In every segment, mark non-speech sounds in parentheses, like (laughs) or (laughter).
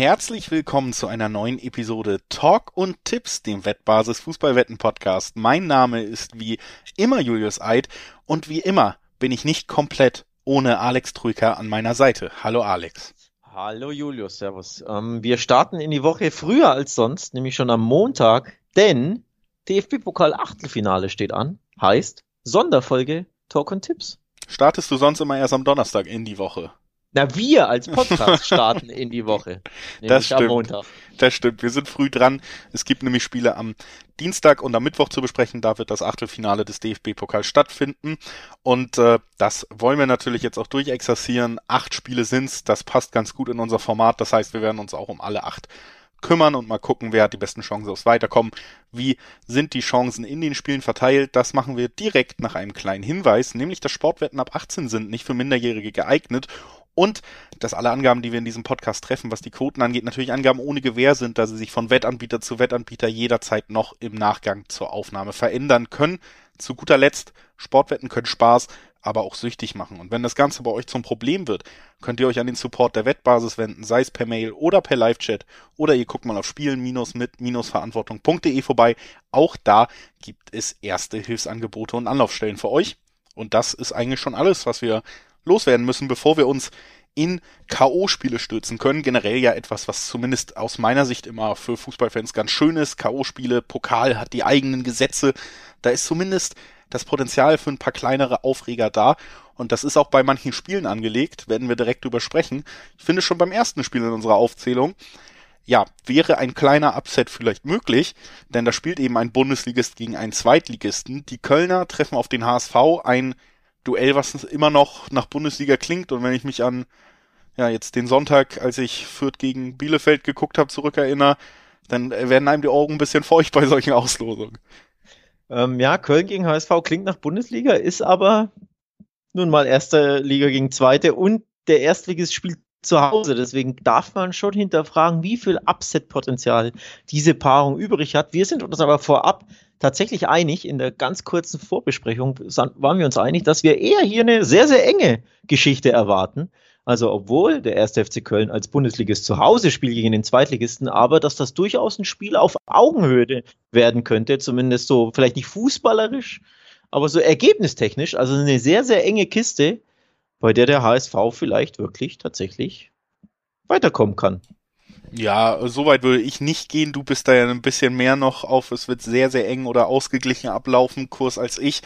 herzlich willkommen zu einer neuen Episode Talk und Tipps, dem Wettbasis Fußballwetten Podcast. Mein Name ist wie immer Julius Eid und wie immer bin ich nicht komplett ohne Alex Trüker an meiner Seite. Hallo Alex. Hallo Julius, Servus. Ähm, wir starten in die Woche früher als sonst, nämlich schon am Montag, denn DFB-Pokal Achtelfinale steht an, heißt Sonderfolge Talk und Tipps. Startest du sonst immer erst am Donnerstag in die Woche? Na, wir als Podcast (laughs) starten in die Woche. Das stimmt. Am Montag. Das stimmt. Wir sind früh dran. Es gibt nämlich Spiele am Dienstag und am Mittwoch zu besprechen. Da wird das Achtelfinale des DFB-Pokals stattfinden. Und äh, das wollen wir natürlich jetzt auch durchexerzieren. Acht Spiele sind's. Das passt ganz gut in unser Format. Das heißt, wir werden uns auch um alle acht kümmern und mal gucken, wer hat die besten Chancen aufs Weiterkommen. Wie sind die Chancen in den Spielen verteilt? Das machen wir direkt nach einem kleinen Hinweis, nämlich dass Sportwetten ab 18 sind nicht für Minderjährige geeignet und dass alle Angaben, die wir in diesem Podcast treffen, was die Quoten angeht, natürlich Angaben ohne Gewähr sind, da sie sich von Wettanbieter zu Wettanbieter jederzeit noch im Nachgang zur Aufnahme verändern können. Zu guter Letzt, Sportwetten können Spaß, aber auch süchtig machen. Und wenn das Ganze bei euch zum Problem wird, könnt ihr euch an den Support der Wettbasis wenden, sei es per Mail oder per Live-Chat oder ihr guckt mal auf spielen-mit-verantwortung.de vorbei. Auch da gibt es erste Hilfsangebote und Anlaufstellen für euch. Und das ist eigentlich schon alles, was wir loswerden müssen, bevor wir uns in K.O.-Spiele stürzen können. Generell ja etwas, was zumindest aus meiner Sicht immer für Fußballfans ganz schön ist. K.O.-Spiele, Pokal hat die eigenen Gesetze. Da ist zumindest das Potenzial für ein paar kleinere Aufreger da. Und das ist auch bei manchen Spielen angelegt, werden wir direkt drüber sprechen. Ich finde schon beim ersten Spiel in unserer Aufzählung, ja, wäre ein kleiner Upset vielleicht möglich, denn da spielt eben ein Bundesligist gegen einen Zweitligisten. Die Kölner treffen auf den HSV, ein Duell, was immer noch nach Bundesliga klingt. Und wenn ich mich an ja jetzt den Sonntag, als ich Fürth gegen Bielefeld geguckt habe, zurückerinnere, dann werden einem die Augen ein bisschen feucht bei solchen Auslosungen. Ähm, ja, Köln gegen HSV klingt nach Bundesliga, ist aber nun mal erste Liga gegen zweite und der Erstligist spielt zu Hause. Deswegen darf man schon hinterfragen, wie viel Upset-Potenzial diese Paarung übrig hat. Wir sind uns aber vorab tatsächlich einig, in der ganz kurzen Vorbesprechung waren wir uns einig, dass wir eher hier eine sehr, sehr enge Geschichte erwarten. Also obwohl der erste FC Köln als Bundesligist zu Hause spielt gegen den Zweitligisten, aber dass das durchaus ein Spiel auf Augenhöhe werden könnte, zumindest so vielleicht nicht fußballerisch, aber so ergebnistechnisch, also eine sehr, sehr enge Kiste, bei der der HSV vielleicht wirklich tatsächlich weiterkommen kann. Ja, so weit würde ich nicht gehen. Du bist da ja ein bisschen mehr noch auf, es wird sehr, sehr eng oder ausgeglichen ablaufen, Kurs als ich.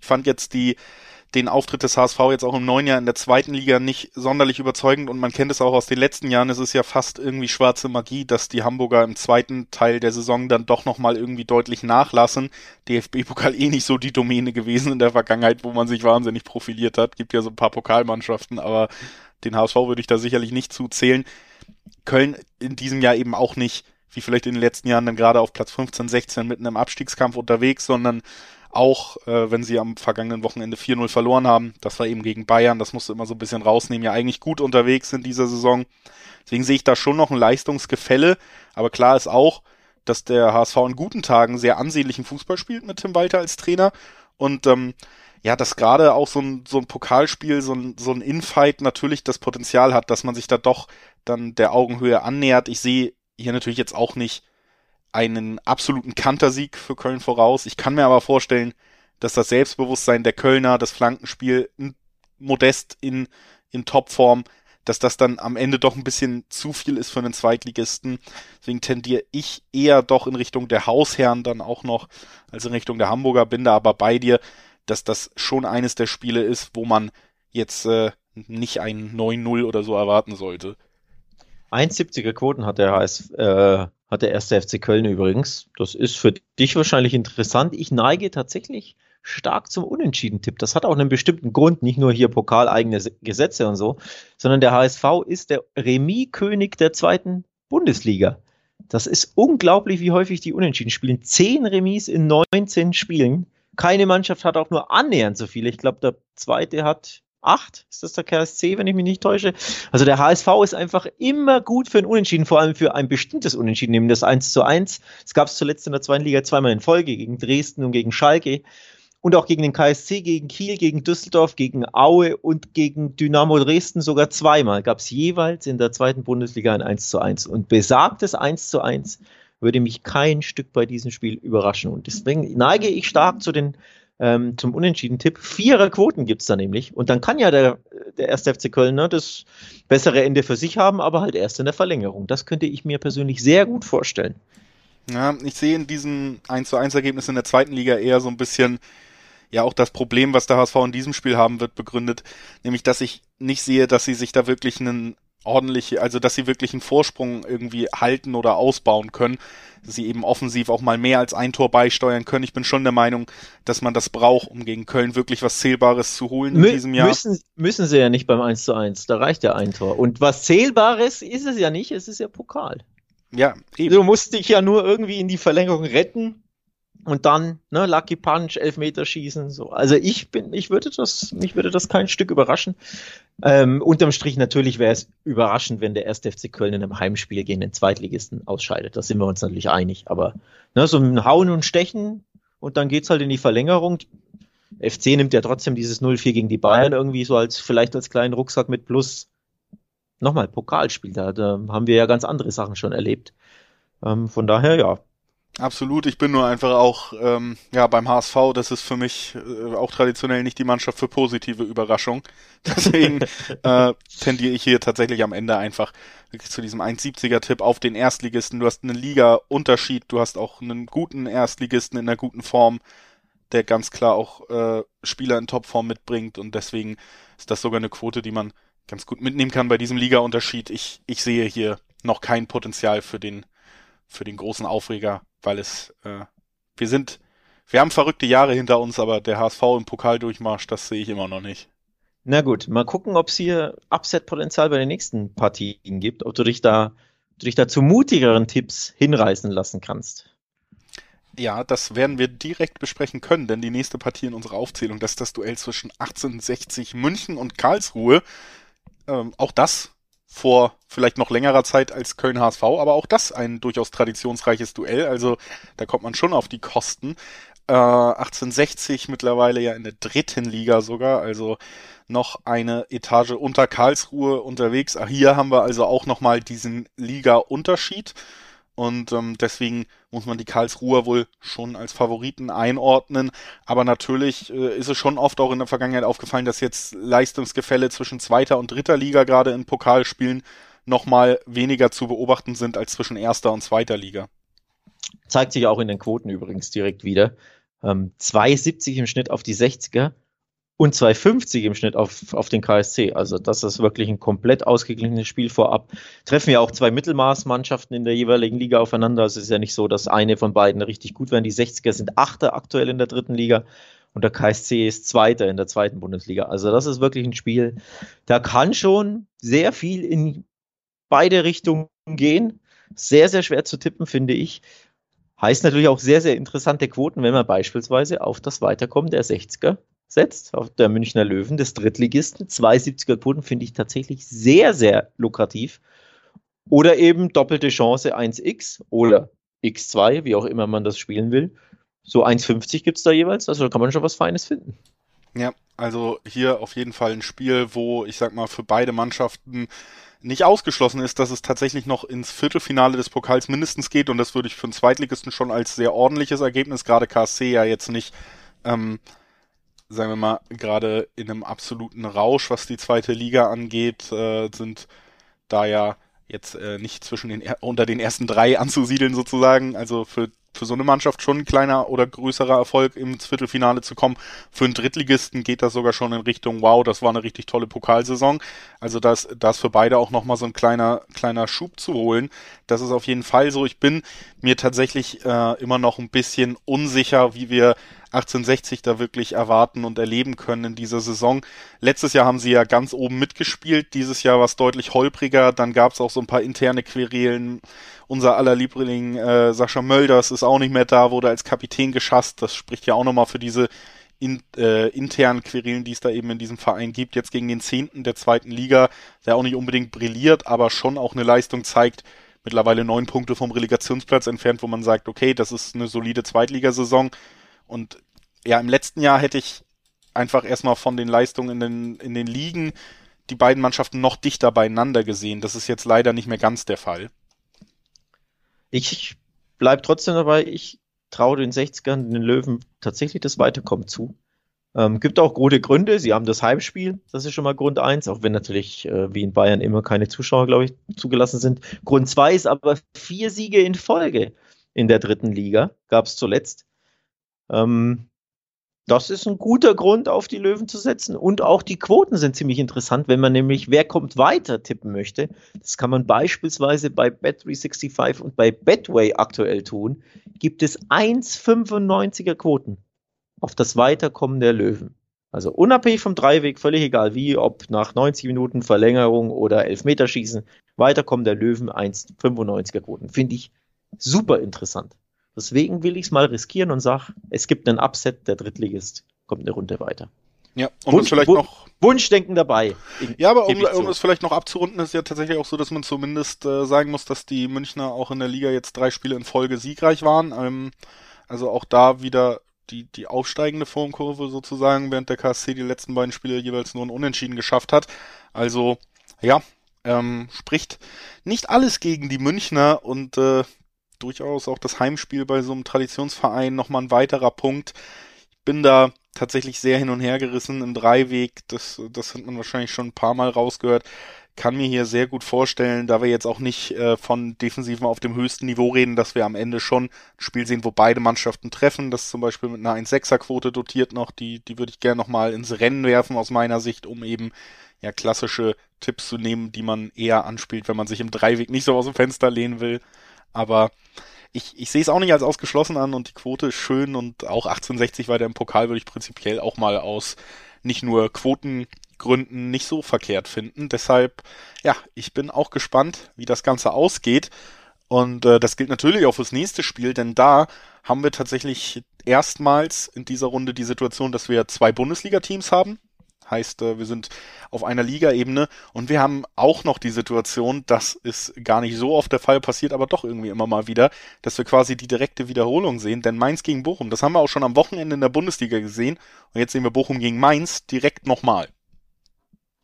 Ich fand jetzt die, den Auftritt des HSV jetzt auch im neuen Jahr in der zweiten Liga nicht sonderlich überzeugend und man kennt es auch aus den letzten Jahren. Es ist ja fast irgendwie schwarze Magie, dass die Hamburger im zweiten Teil der Saison dann doch nochmal irgendwie deutlich nachlassen. DFB-Pokal eh nicht so die Domäne gewesen in der Vergangenheit, wo man sich wahnsinnig profiliert hat. Gibt ja so ein paar Pokalmannschaften, aber den HSV würde ich da sicherlich nicht zuzählen. Köln in diesem Jahr eben auch nicht, wie vielleicht in den letzten Jahren, dann gerade auf Platz 15, 16 mitten im Abstiegskampf unterwegs, sondern auch äh, wenn sie am vergangenen Wochenende 4-0 verloren haben. Das war eben gegen Bayern, das musste immer so ein bisschen rausnehmen, ja eigentlich gut unterwegs in dieser Saison. Deswegen sehe ich da schon noch ein Leistungsgefälle, aber klar ist auch, dass der HSV in guten Tagen sehr ansehnlichen Fußball spielt mit Tim Walter als Trainer und ähm, ja, dass gerade auch so ein, so ein Pokalspiel, so ein, so ein Infight natürlich das Potenzial hat, dass man sich da doch dann der Augenhöhe annähert. Ich sehe hier natürlich jetzt auch nicht einen absoluten Kantersieg für Köln voraus. Ich kann mir aber vorstellen, dass das Selbstbewusstsein der Kölner, das Flankenspiel modest in, in Topform, dass das dann am Ende doch ein bisschen zu viel ist für einen Zweitligisten. Deswegen tendiere ich eher doch in Richtung der Hausherren dann auch noch als in Richtung der Hamburger. Bin aber bei dir, dass das schon eines der Spiele ist, wo man jetzt äh, nicht ein 9-0 oder so erwarten sollte. 1,70er Quoten hat der HS, äh, hat der erste FC Köln übrigens. Das ist für dich wahrscheinlich interessant. Ich neige tatsächlich stark zum Unentschieden-Tipp. Das hat auch einen bestimmten Grund, nicht nur hier pokaleigene Gesetze und so, sondern der HSV ist der Remis-König der zweiten Bundesliga. Das ist unglaublich, wie häufig die Unentschieden spielen. Zehn Remis in 19 Spielen. Keine Mannschaft hat auch nur annähernd so viele. Ich glaube, der zweite hat acht. Ist das der KSC, wenn ich mich nicht täusche? Also der HSV ist einfach immer gut für ein Unentschieden, vor allem für ein bestimmtes Unentschieden, nämlich das 1 zu 1. Es gab es zuletzt in der zweiten Liga zweimal in Folge gegen Dresden und gegen Schalke. und auch gegen den KSC, gegen Kiel, gegen Düsseldorf, gegen Aue und gegen Dynamo Dresden sogar zweimal gab es jeweils in der zweiten Bundesliga ein 1 zu 1. Und besagtes 1 zu 1 würde mich kein Stück bei diesem Spiel überraschen. Und deswegen neige ich stark zu den ähm, zum Unentschieden-Tipp. Vierer Quoten gibt es da nämlich. Und dann kann ja der, der erste FC Köln ne, das bessere Ende für sich haben, aber halt erst in der Verlängerung. Das könnte ich mir persönlich sehr gut vorstellen. Ja, ich sehe in diesem 1 zu 1 Ergebnis in der zweiten Liga eher so ein bisschen ja auch das Problem, was der HSV in diesem Spiel haben wird, begründet, nämlich dass ich nicht sehe, dass sie sich da wirklich einen ordentlich, also dass sie wirklich einen Vorsprung irgendwie halten oder ausbauen können, dass sie eben offensiv auch mal mehr als ein Tor beisteuern können. Ich bin schon der Meinung, dass man das braucht, um gegen Köln wirklich was Zählbares zu holen Mü in diesem Jahr. Müssen, müssen sie ja nicht beim 1 zu 1, da reicht ja ein Tor. Und was Zählbares ist es ja nicht, es ist ja Pokal. Ja, eben. Du musst dich ja nur irgendwie in die Verlängerung retten und dann ne, Lucky Punch, Elfmeter schießen. So. Also ich bin, ich würde das, mich würde das kein Stück überraschen. Ähm, unterm Strich natürlich wäre es überraschend, wenn der erste FC Köln in einem Heimspiel gegen den Zweitligisten ausscheidet. Da sind wir uns natürlich einig. Aber ne, so ein Hauen und Stechen und dann geht's halt in die Verlängerung. FC nimmt ja trotzdem dieses 0-4 gegen die Bayern irgendwie so als vielleicht als kleinen Rucksack mit plus nochmal Pokalspiel. Da, da haben wir ja ganz andere Sachen schon erlebt. Ähm, von daher ja, Absolut, ich bin nur einfach auch ähm, ja beim HSV, das ist für mich äh, auch traditionell nicht die Mannschaft für positive Überraschung. (laughs) Deswegen äh, tendiere ich hier tatsächlich am Ende einfach zu diesem 1,70er Tipp auf den Erstligisten. Du hast einen Liga-Unterschied, du hast auch einen guten Erstligisten in einer guten Form, der ganz klar auch äh, Spieler in Topform mitbringt und deswegen ist das sogar eine Quote, die man ganz gut mitnehmen kann bei diesem Liga-Unterschied. Ich, ich sehe hier noch kein Potenzial für den für den großen Aufreger weil es, äh, wir sind, wir haben verrückte Jahre hinter uns, aber der HSV im Pokaldurchmarsch, das sehe ich immer noch nicht. Na gut, mal gucken, ob es hier Upset-Potenzial bei den nächsten Partien gibt, ob du dich da, du dich da zu mutigeren Tipps hinreißen lassen kannst. Ja, das werden wir direkt besprechen können, denn die nächste Partie in unserer Aufzählung, das ist das Duell zwischen 1860 München und Karlsruhe. Ähm, auch das vor vielleicht noch längerer Zeit als Köln HSV, aber auch das ein durchaus traditionsreiches Duell, also da kommt man schon auf die Kosten. Äh, 1860 mittlerweile ja in der dritten Liga sogar, also noch eine Etage unter Karlsruhe unterwegs. Hier haben wir also auch nochmal diesen Liga-Unterschied. Und ähm, deswegen muss man die Karlsruher wohl schon als Favoriten einordnen. Aber natürlich äh, ist es schon oft auch in der Vergangenheit aufgefallen, dass jetzt Leistungsgefälle zwischen zweiter und dritter Liga gerade in Pokalspielen nochmal weniger zu beobachten sind als zwischen erster und zweiter Liga. Zeigt sich auch in den Quoten übrigens direkt wieder. Ähm, 2,70 im Schnitt auf die 60er und 2,50 im Schnitt auf, auf den KSC. Also das ist wirklich ein komplett ausgeglichenes Spiel vorab. Treffen ja auch zwei Mittelmaßmannschaften in der jeweiligen Liga aufeinander. Also es ist ja nicht so, dass eine von beiden richtig gut wäre. Die 60er sind Achter aktuell in der dritten Liga und der KSC ist Zweiter in der zweiten Bundesliga. Also das ist wirklich ein Spiel, da kann schon sehr viel in beide Richtungen gehen. Sehr, sehr schwer zu tippen, finde ich. Heißt natürlich auch sehr, sehr interessante Quoten, wenn man beispielsweise auf das Weiterkommen der 60er setzt, auf der Münchner Löwen, des Drittligisten. 270er Quoten finde ich tatsächlich sehr, sehr lukrativ. Oder eben doppelte Chance 1x oder x2, wie auch immer man das spielen will. So 1,50 gibt es da jeweils, also da kann man schon was Feines finden. Ja, also hier auf jeden Fall ein Spiel, wo ich sag mal für beide Mannschaften nicht ausgeschlossen ist, dass es tatsächlich noch ins Viertelfinale des Pokals mindestens geht und das würde ich für einen Zweitligisten schon als sehr ordentliches Ergebnis, gerade KSC ja jetzt nicht ähm, sagen wir mal, gerade in einem absoluten Rausch, was die zweite Liga angeht, äh, sind da ja jetzt äh, nicht zwischen den unter den ersten drei anzusiedeln sozusagen. Also für für so eine Mannschaft schon ein kleiner oder größerer Erfolg ins Viertelfinale zu kommen. Für einen Drittligisten geht das sogar schon in Richtung, wow, das war eine richtig tolle Pokalsaison. Also das, das für beide auch nochmal so ein kleiner, kleiner Schub zu holen. Das ist auf jeden Fall so. Ich bin mir tatsächlich äh, immer noch ein bisschen unsicher, wie wir 1860 da wirklich erwarten und erleben können in dieser Saison. Letztes Jahr haben sie ja ganz oben mitgespielt, dieses Jahr war es deutlich holpriger, dann gab es auch so ein paar interne Querelen. Unser aller Liebling äh, Sascha Mölders ist auch nicht mehr da, wurde als Kapitän geschasst. Das spricht ja auch nochmal für diese in, äh, internen Querelen, die es da eben in diesem Verein gibt. Jetzt gegen den Zehnten der zweiten Liga, der auch nicht unbedingt brilliert, aber schon auch eine Leistung zeigt, mittlerweile neun Punkte vom Relegationsplatz entfernt, wo man sagt, okay, das ist eine solide Zweitligasaison. Und ja, im letzten Jahr hätte ich einfach erstmal von den Leistungen in den, in den Ligen die beiden Mannschaften noch dichter beieinander gesehen. Das ist jetzt leider nicht mehr ganz der Fall. Ich bleib trotzdem dabei, ich traue den 60ern, den Löwen tatsächlich das Weiterkommen zu. Ähm, gibt auch gute Gründe. Sie haben das Heimspiel, das ist schon mal Grund eins, auch wenn natürlich äh, wie in Bayern immer keine Zuschauer, glaube ich, zugelassen sind. Grund zwei ist aber vier Siege in Folge in der dritten Liga, gab es zuletzt. Ähm, das ist ein guter Grund, auf die Löwen zu setzen. Und auch die Quoten sind ziemlich interessant, wenn man nämlich, wer kommt weiter tippen möchte. Das kann man beispielsweise bei Bet365 und bei Betway aktuell tun. Gibt es 1,95er Quoten auf das Weiterkommen der Löwen. Also unabhängig vom Dreiweg, völlig egal wie, ob nach 90 Minuten Verlängerung oder Elfmeterschießen, Weiterkommen der Löwen 1,95er Quoten. Finde ich super interessant. Deswegen will ich es mal riskieren und sage, es gibt einen Upset, der Drittligist kommt eine Runde weiter. Ja, um Wunsch, vielleicht noch. Wunschdenken dabei. Ja, aber um, um es vielleicht noch abzurunden, ist ja tatsächlich auch so, dass man zumindest äh, sagen muss, dass die Münchner auch in der Liga jetzt drei Spiele in Folge siegreich waren. Ähm, also auch da wieder die, die aufsteigende Formkurve sozusagen, während der KSC die letzten beiden Spiele jeweils nur ein Unentschieden geschafft hat. Also, ja, ähm, spricht nicht alles gegen die Münchner und äh, durchaus auch das Heimspiel bei so einem Traditionsverein nochmal ein weiterer Punkt. Ich bin da tatsächlich sehr hin und her gerissen im Dreiweg. Das, das hat man wahrscheinlich schon ein paar Mal rausgehört. Kann mir hier sehr gut vorstellen, da wir jetzt auch nicht äh, von Defensiven auf dem höchsten Niveau reden, dass wir am Ende schon ein Spiel sehen, wo beide Mannschaften treffen. Das zum Beispiel mit einer 1-6er-Quote dotiert noch. Die, die würde ich gerne nochmal ins Rennen werfen aus meiner Sicht, um eben ja klassische Tipps zu nehmen, die man eher anspielt, wenn man sich im Dreiweg nicht so aus dem Fenster lehnen will. Aber ich, ich sehe es auch nicht als ausgeschlossen an und die Quote ist schön und auch 1860 weiter im Pokal würde ich prinzipiell auch mal aus nicht nur Quotengründen nicht so verkehrt finden. Deshalb, ja, ich bin auch gespannt, wie das Ganze ausgeht. Und äh, das gilt natürlich auch fürs nächste Spiel, denn da haben wir tatsächlich erstmals in dieser Runde die Situation, dass wir zwei Bundesliga-Teams haben. Heißt, äh, wir sind auf einer Ligaebene und wir haben auch noch die Situation, das ist gar nicht so oft der Fall, passiert aber doch irgendwie immer mal wieder, dass wir quasi die direkte Wiederholung sehen, denn Mainz gegen Bochum, das haben wir auch schon am Wochenende in der Bundesliga gesehen und jetzt sehen wir Bochum gegen Mainz direkt nochmal.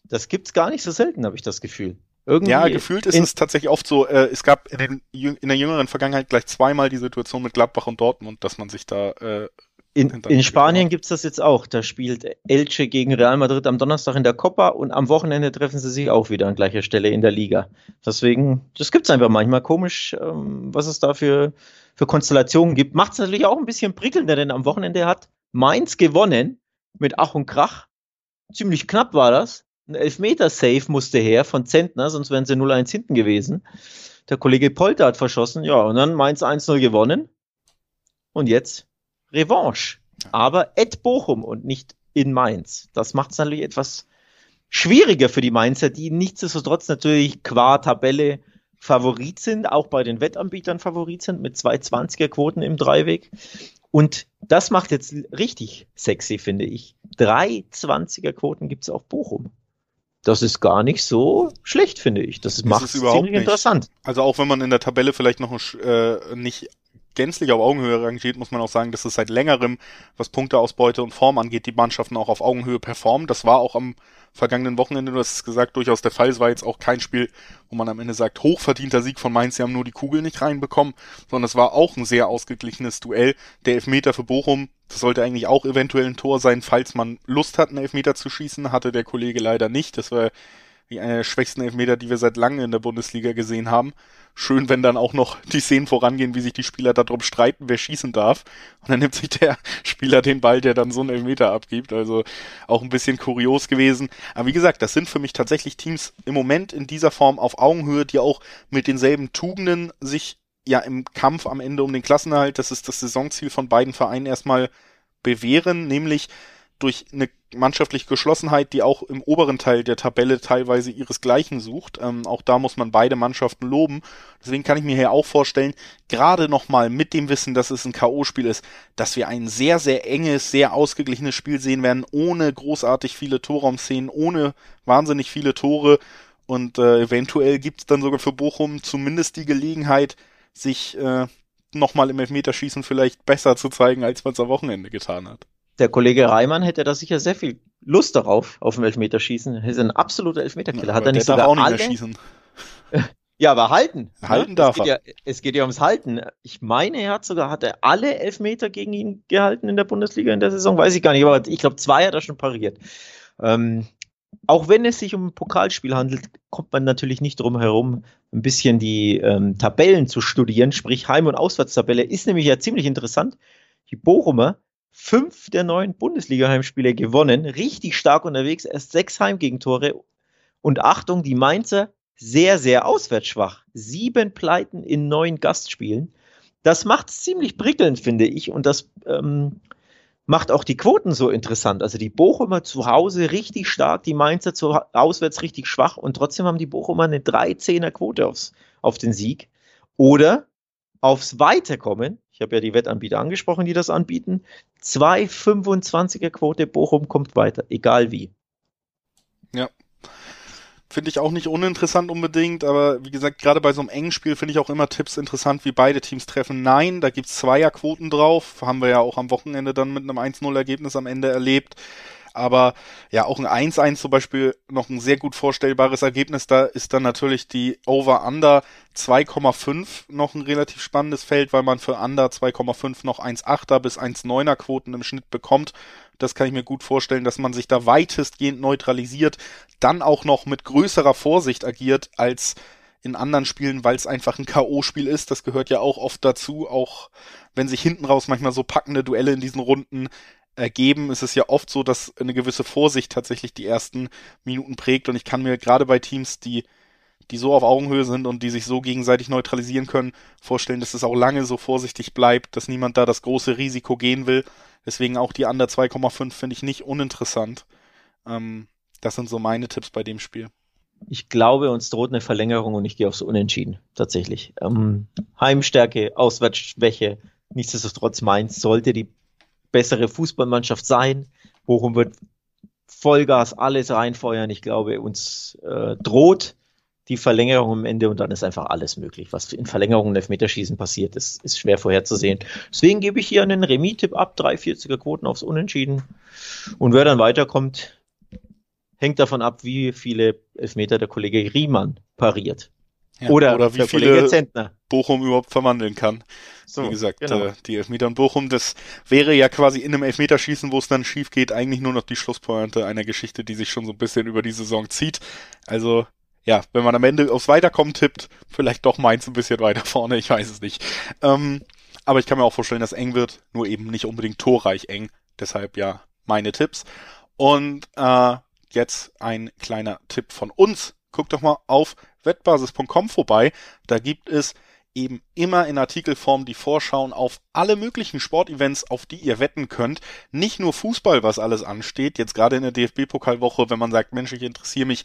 Das gibt's gar nicht so selten, habe ich das Gefühl. Irgendwie ja, gefühlt ist es tatsächlich oft so, äh, es gab in, den, in der jüngeren Vergangenheit gleich zweimal die Situation mit Gladbach und Dortmund, dass man sich da äh, in, in Spanien gibt es das jetzt auch. Da spielt Elche gegen Real Madrid am Donnerstag in der Copa und am Wochenende treffen sie sich auch wieder an gleicher Stelle in der Liga. Deswegen, das gibt es einfach manchmal komisch, ähm, was es da für, für Konstellationen gibt. Macht es natürlich auch ein bisschen prickelnder, denn am Wochenende hat Mainz gewonnen mit Ach und Krach. Ziemlich knapp war das. Ein Elfmeter-Safe musste her von Zentner, sonst wären sie 0-1 hinten gewesen. Der Kollege Polter hat verschossen, ja, und dann Mainz 1-0 gewonnen. Und jetzt Revanche. Aber at Bochum und nicht in Mainz. Das macht es natürlich etwas schwieriger für die Mainzer, die nichtsdestotrotz natürlich qua Tabelle Favorit sind, auch bei den Wettanbietern Favorit sind, mit zwei 20er Quoten im Dreiweg. Und das macht jetzt richtig sexy, finde ich. Drei 20er Quoten gibt es auf Bochum. Das ist gar nicht so schlecht, finde ich. Das macht es ziemlich nicht. interessant. Also auch wenn man in der Tabelle vielleicht noch äh, nicht gänzlich auf Augenhöhe rangiert, muss man auch sagen, dass es seit längerem, was Punkteausbeute und Form angeht, die Mannschaften auch auf Augenhöhe performen. Das war auch am vergangenen Wochenende, du hast es gesagt, durchaus der Fall. Es war jetzt auch kein Spiel, wo man am Ende sagt, hochverdienter Sieg von Mainz, sie haben nur die Kugel nicht reinbekommen, sondern es war auch ein sehr ausgeglichenes Duell. Der Elfmeter für Bochum, das sollte eigentlich auch eventuell ein Tor sein, falls man Lust hat, einen Elfmeter zu schießen, hatte der Kollege leider nicht. Das war wie einer der schwächsten Elfmeter, die wir seit langem in der Bundesliga gesehen haben. Schön, wenn dann auch noch die Szenen vorangehen, wie sich die Spieler darum streiten, wer schießen darf. Und dann nimmt sich der Spieler den Ball, der dann so einen Elfmeter abgibt. Also auch ein bisschen kurios gewesen. Aber wie gesagt, das sind für mich tatsächlich Teams im Moment in dieser Form auf Augenhöhe, die auch mit denselben Tugenden sich ja im Kampf am Ende um den Klassenerhalt, das ist das Saisonziel von beiden Vereinen erstmal bewähren, nämlich durch eine mannschaftliche Geschlossenheit, die auch im oberen Teil der Tabelle teilweise ihresgleichen sucht. Ähm, auch da muss man beide Mannschaften loben. Deswegen kann ich mir hier auch vorstellen, gerade nochmal mit dem Wissen, dass es ein K.O.-Spiel ist, dass wir ein sehr, sehr enges, sehr ausgeglichenes Spiel sehen werden, ohne großartig viele Torraumszenen, ohne wahnsinnig viele Tore. Und äh, eventuell gibt's dann sogar für Bochum zumindest die Gelegenheit, sich äh, nochmal im Elfmeterschießen vielleicht besser zu zeigen, als man es am Wochenende getan hat. Der Kollege Reimann hätte da sicher sehr viel Lust darauf, auf dem Elfmeterschießen. Er ist ein absoluter Elfmeterkiller. Hat er nicht sogar auch nicht alle? schießen. (laughs) Ja, aber halten. Ne? Halten ne? darf es er. Ja, es geht ja ums Halten. Ich meine, er hat sogar, hat er alle Elfmeter gegen ihn gehalten in der Bundesliga in der Saison? Weiß ich gar nicht, aber ich glaube, zwei hat er schon pariert. Ähm, auch wenn es sich um ein Pokalspiel handelt, kommt man natürlich nicht drum herum, ein bisschen die ähm, Tabellen zu studieren, sprich Heim- und Auswärtstabelle ist nämlich ja ziemlich interessant. Die Bochumer fünf der neun Bundesliga-Heimspiele gewonnen, richtig stark unterwegs, erst sechs Heimgegentore und Achtung, die Mainzer sehr, sehr auswärtsschwach. Sieben Pleiten in neun Gastspielen. Das macht es ziemlich prickelnd, finde ich, und das ähm, macht auch die Quoten so interessant. Also die Bochumer zu Hause richtig stark, die Mainzer zu auswärts richtig schwach und trotzdem haben die Bochumer eine 3-10er Quote aufs, auf den Sieg. Oder aufs Weiterkommen, ich habe ja die Wettanbieter angesprochen, die das anbieten, 2,25er Quote, Bochum kommt weiter, egal wie. Ja. Finde ich auch nicht uninteressant unbedingt, aber wie gesagt, gerade bei so einem engen Spiel finde ich auch immer Tipps interessant, wie beide Teams treffen. Nein, da gibt's Zweierquoten drauf. Haben wir ja auch am Wochenende dann mit einem 1-0-Ergebnis am Ende erlebt. Aber ja, auch ein 1-1 zum Beispiel noch ein sehr gut vorstellbares Ergebnis. Da ist dann natürlich die Over-Under 2,5 noch ein relativ spannendes Feld, weil man für Under 2,5 noch 1,8er bis 1,9er Quoten im Schnitt bekommt. Das kann ich mir gut vorstellen, dass man sich da weitestgehend neutralisiert, dann auch noch mit größerer Vorsicht agiert als in anderen Spielen, weil es einfach ein K.O.-Spiel ist. Das gehört ja auch oft dazu, auch wenn sich hinten raus manchmal so packende Duelle in diesen Runden ergeben, ist es ja oft so, dass eine gewisse Vorsicht tatsächlich die ersten Minuten prägt. Und ich kann mir gerade bei Teams, die, die so auf Augenhöhe sind und die sich so gegenseitig neutralisieren können, vorstellen, dass es auch lange so vorsichtig bleibt, dass niemand da das große Risiko gehen will. Deswegen auch die Under 2,5 finde ich nicht uninteressant. Ähm, das sind so meine Tipps bei dem Spiel. Ich glaube, uns droht eine Verlängerung und ich gehe aufs Unentschieden, tatsächlich. Ähm, Heimstärke, Auswärtsschwäche, nichtsdestotrotz Mainz sollte die bessere Fußballmannschaft sein. Bochum wird Vollgas alles reinfeuern. Ich glaube, uns äh, droht die Verlängerung am Ende und dann ist einfach alles möglich. Was in Verlängerung und Elfmeterschießen passiert, ist, ist schwer vorherzusehen. Deswegen gebe ich hier einen Remis-Tipp ab, 3,40er Quoten aufs Unentschieden. Und wer dann weiterkommt, hängt davon ab, wie viele Elfmeter der Kollege Riemann pariert. Ja, oder, oder wie viele Bochum überhaupt verwandeln kann. So, wie gesagt, genau. äh, die Elfmeter in Bochum, das wäre ja quasi in einem Elfmeterschießen, wo es dann schief geht, eigentlich nur noch die Schlusspointe einer Geschichte, die sich schon so ein bisschen über die Saison zieht. Also, ja, wenn man am Ende aufs Weiterkommen tippt, vielleicht doch Mainz ein bisschen weiter vorne, ich weiß es nicht. Ähm, aber ich kann mir auch vorstellen, dass eng wird, nur eben nicht unbedingt torreich eng. Deshalb ja meine Tipps. Und äh, jetzt ein kleiner Tipp von uns. Guckt doch mal auf wettbasis.com vorbei. Da gibt es eben immer in Artikelform die Vorschauen auf alle möglichen Sportevents, auf die ihr wetten könnt. Nicht nur Fußball, was alles ansteht. Jetzt gerade in der DFB-Pokalwoche, wenn man sagt, Mensch, ich interessiere mich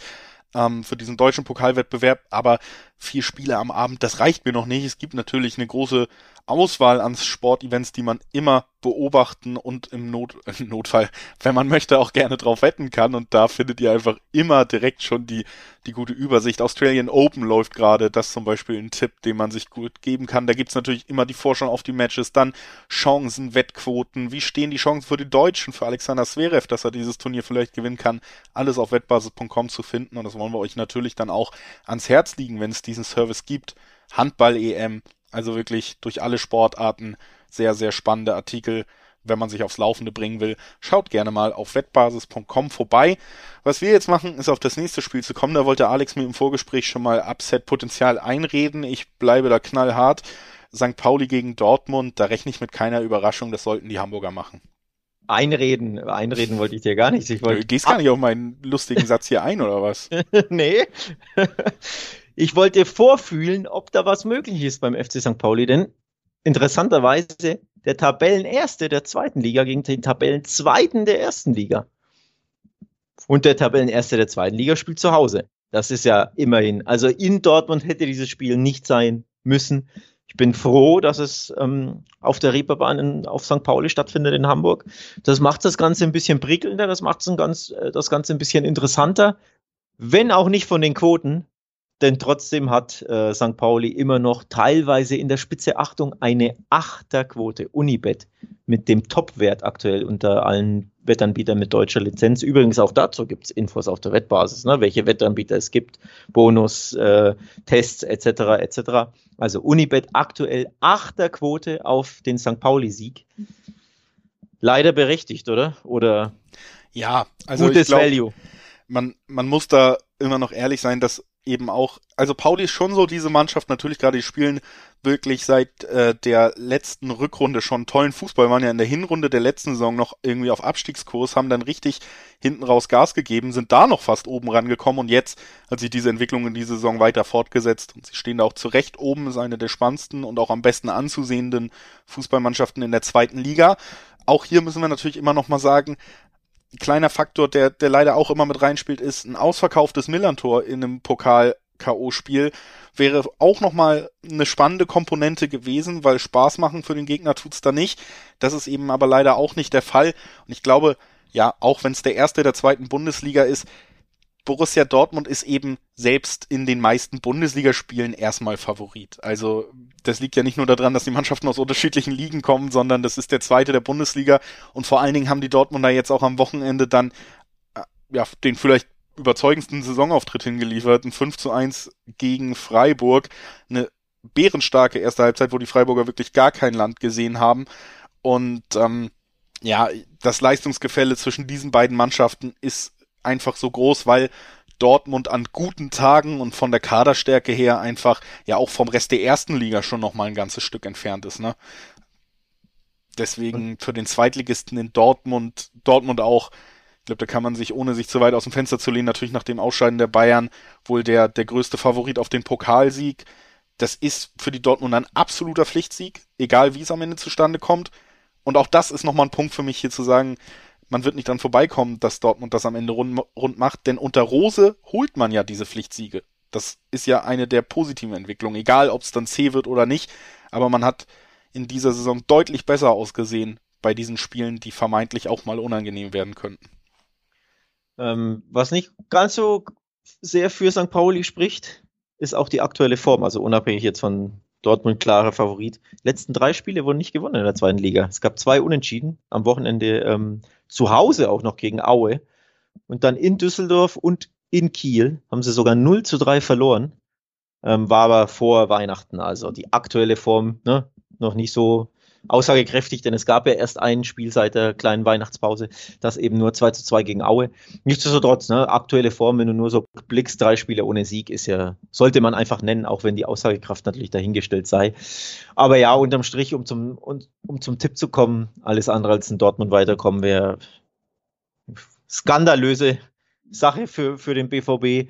ähm, für diesen deutschen Pokalwettbewerb, aber vier Spiele am Abend, das reicht mir noch nicht. Es gibt natürlich eine große Auswahl an Sportevents, die man immer beobachten und im Not (laughs) äh, Notfall, wenn man möchte, auch gerne drauf wetten kann. Und da findet ihr einfach immer direkt schon die, die gute Übersicht. Australian Open läuft gerade, das zum Beispiel ein Tipp, den man sich gut geben kann. Da gibt's natürlich immer die Vorschau auf die Matches, dann Chancen, Wettquoten, wie stehen die Chancen für die Deutschen, für Alexander Zverev, dass er dieses Turnier vielleicht gewinnen kann. Alles auf wettbasis.com zu finden und das wollen wir euch natürlich dann auch ans Herz liegen, wenn es diesen Service gibt. Handball-EM, also wirklich durch alle Sportarten sehr, sehr spannende Artikel, wenn man sich aufs Laufende bringen will. Schaut gerne mal auf wettbasis.com vorbei. Was wir jetzt machen, ist auf das nächste Spiel zu kommen. Da wollte Alex mir im Vorgespräch schon mal Upset-Potenzial einreden. Ich bleibe da knallhart. St. Pauli gegen Dortmund, da rechne ich mit keiner Überraschung. Das sollten die Hamburger machen. Einreden, einreden wollte ich dir gar nicht. Ich wollte du gehst gar nicht auf meinen lustigen Satz hier ein, oder was? (laughs) nee. Ich wollte vorfühlen, ob da was möglich ist beim FC St. Pauli, denn interessanterweise der Tabellenerste der zweiten Liga gegen den Tabellenzweiten der ersten Liga. Und der Tabellenerste der zweiten Liga spielt zu Hause. Das ist ja immerhin. Also in Dortmund hätte dieses Spiel nicht sein müssen. Ich bin froh, dass es ähm, auf der Reeperbahn in, auf St. Pauli stattfindet in Hamburg. Das macht das Ganze ein bisschen prickelnder, das macht ganz, äh, das Ganze ein bisschen interessanter. Wenn auch nicht von den Quoten, denn trotzdem hat äh, St. Pauli immer noch teilweise in der Spitze Achtung eine Achterquote Unibet mit dem Topwert aktuell unter allen Wettanbietern mit deutscher Lizenz. Übrigens auch dazu gibt es Infos auf der Wettbasis, ne, welche Wettanbieter es gibt, Bonus, äh, Tests etc. etc. Also Unibet aktuell Achterquote auf den St. Pauli-Sieg. Leider berechtigt, oder? Oder ja, also gutes glaub, Value. Man, man muss da immer noch ehrlich sein, dass eben auch, also Pauli ist schon so diese Mannschaft, natürlich gerade die spielen wirklich seit äh, der letzten Rückrunde schon tollen Fußball, waren ja in der Hinrunde der letzten Saison noch irgendwie auf Abstiegskurs, haben dann richtig hinten raus Gas gegeben, sind da noch fast oben rangekommen und jetzt hat sich diese Entwicklung in dieser Saison weiter fortgesetzt und sie stehen da auch zu Recht oben, ist eine der spannendsten und auch am besten anzusehenden Fußballmannschaften in der zweiten Liga. Auch hier müssen wir natürlich immer noch mal sagen, kleiner Faktor, der, der leider auch immer mit reinspielt, ist ein ausverkauftes Millantor in einem Pokal-K.O.-Spiel wäre auch nochmal eine spannende Komponente gewesen, weil Spaß machen für den Gegner tut's da nicht. Das ist eben aber leider auch nicht der Fall. Und ich glaube, ja, auch wenn es der erste der zweiten Bundesliga ist, Borussia Dortmund ist eben selbst in den meisten Bundesligaspielen erstmal Favorit. Also das liegt ja nicht nur daran, dass die Mannschaften aus unterschiedlichen Ligen kommen, sondern das ist der zweite der Bundesliga. Und vor allen Dingen haben die Dortmunder jetzt auch am Wochenende dann äh, ja den vielleicht überzeugendsten Saisonauftritt hingeliefert, ein 5 zu 1 gegen Freiburg, eine bärenstarke erste Halbzeit, wo die Freiburger wirklich gar kein Land gesehen haben. Und ähm, ja, das Leistungsgefälle zwischen diesen beiden Mannschaften ist einfach so groß, weil Dortmund an guten Tagen und von der Kaderstärke her einfach ja auch vom Rest der ersten Liga schon noch mal ein ganzes Stück entfernt ist, ne? Deswegen für den Zweitligisten in Dortmund, Dortmund auch, ich glaube, da kann man sich, ohne sich zu weit aus dem Fenster zu lehnen, natürlich nach dem Ausscheiden der Bayern wohl der, der größte Favorit auf den Pokalsieg. Das ist für die Dortmund ein absoluter Pflichtsieg, egal wie es am Ende zustande kommt. Und auch das ist nochmal ein Punkt für mich hier zu sagen, man wird nicht dran vorbeikommen, dass Dortmund das am Ende rund, rund macht, denn unter Rose holt man ja diese Pflichtsiege. Das ist ja eine der positiven Entwicklungen, egal ob es dann C wird oder nicht, aber man hat in dieser Saison deutlich besser ausgesehen bei diesen Spielen, die vermeintlich auch mal unangenehm werden könnten. Ähm, was nicht ganz so sehr für St. Pauli spricht, ist auch die aktuelle Form, also unabhängig jetzt von Dortmund klarer Favorit. letzten drei Spiele wurden nicht gewonnen in der zweiten Liga. Es gab zwei Unentschieden. Am Wochenende ähm, zu Hause auch noch gegen Aue. Und dann in Düsseldorf und in Kiel haben sie sogar 0 zu 3 verloren. Ähm, war aber vor Weihnachten. Also die aktuelle Form ne, noch nicht so aussagekräftig, denn es gab ja erst ein Spiel seit der kleinen Weihnachtspause, das eben nur 2 zu 2 gegen Aue. Nichtsdestotrotz, ne, aktuelle Form, wenn du nur so blickst, drei Spiele ohne Sieg, ist ja, sollte man einfach nennen, auch wenn die Aussagekraft natürlich dahingestellt sei. Aber ja, unterm Strich, um zum, um, um zum Tipp zu kommen, alles andere als in Dortmund weiterkommen, wäre skandalöse Sache für, für den BVB.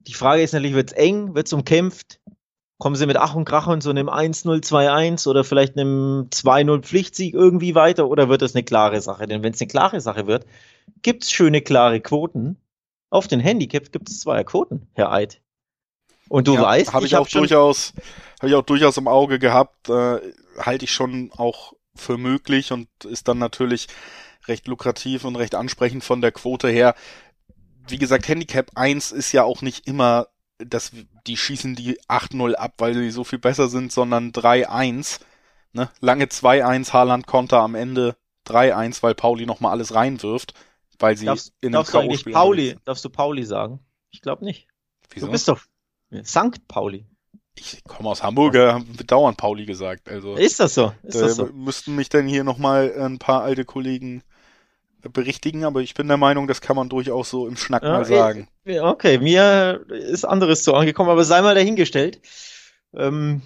Die Frage ist natürlich, wird es eng, wird es umkämpft? Kommen sie mit Ach und Krach und so einem 1-0, 2-1 oder vielleicht einem 2-0 Pflichtsieg irgendwie weiter oder wird das eine klare Sache? Denn wenn es eine klare Sache wird, gibt es schöne, klare Quoten. Auf den Handicap gibt es zwei Quoten, Herr Eid. Und du ja, weißt, habe ich, ich, auch hab durchaus, habe ich auch durchaus im Auge gehabt, äh, halte ich schon auch für möglich und ist dann natürlich recht lukrativ und recht ansprechend von der Quote her. Wie gesagt, Handicap 1 ist ja auch nicht immer dass die schießen die 8-0 ab, weil sie so viel besser sind, sondern 3-1. Ne? Lange 2-1, Haaland Konter am Ende 3-1, weil Pauli nochmal alles reinwirft, weil sie darfst, in einem darfst du eigentlich Pauli, darfst du Pauli sagen? Ich glaube nicht. Wieso? Du bist doch Sankt Pauli. Ich komme aus Hamburg, haben wir dauernd Pauli gesagt. Also, ist das so? Ist da das so? Müssten mich dann hier nochmal ein paar alte Kollegen berichtigen, aber ich bin der Meinung, das kann man durchaus so im Schnack ja, mal sagen. Okay, mir ist anderes so angekommen, aber sei mal dahingestellt. Ähm,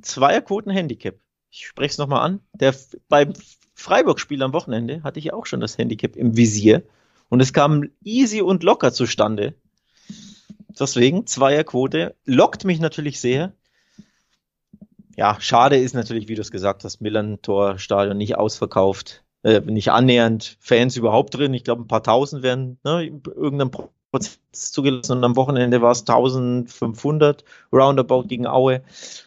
Zweierquoten-Handicap. Ich spreche es nochmal an. Der, beim Freiburg-Spiel am Wochenende hatte ich auch schon das Handicap im Visier und es kam easy und locker zustande. Deswegen Zweierquote lockt mich natürlich sehr. Ja, schade ist natürlich, wie du es gesagt hast, Milan-Tor-Stadion nicht ausverkauft äh, nicht annähernd Fans überhaupt drin. Ich glaube, ein paar tausend werden ne, irgendeinem Prozess zugelassen und am Wochenende war es 1500 roundabout gegen Aue.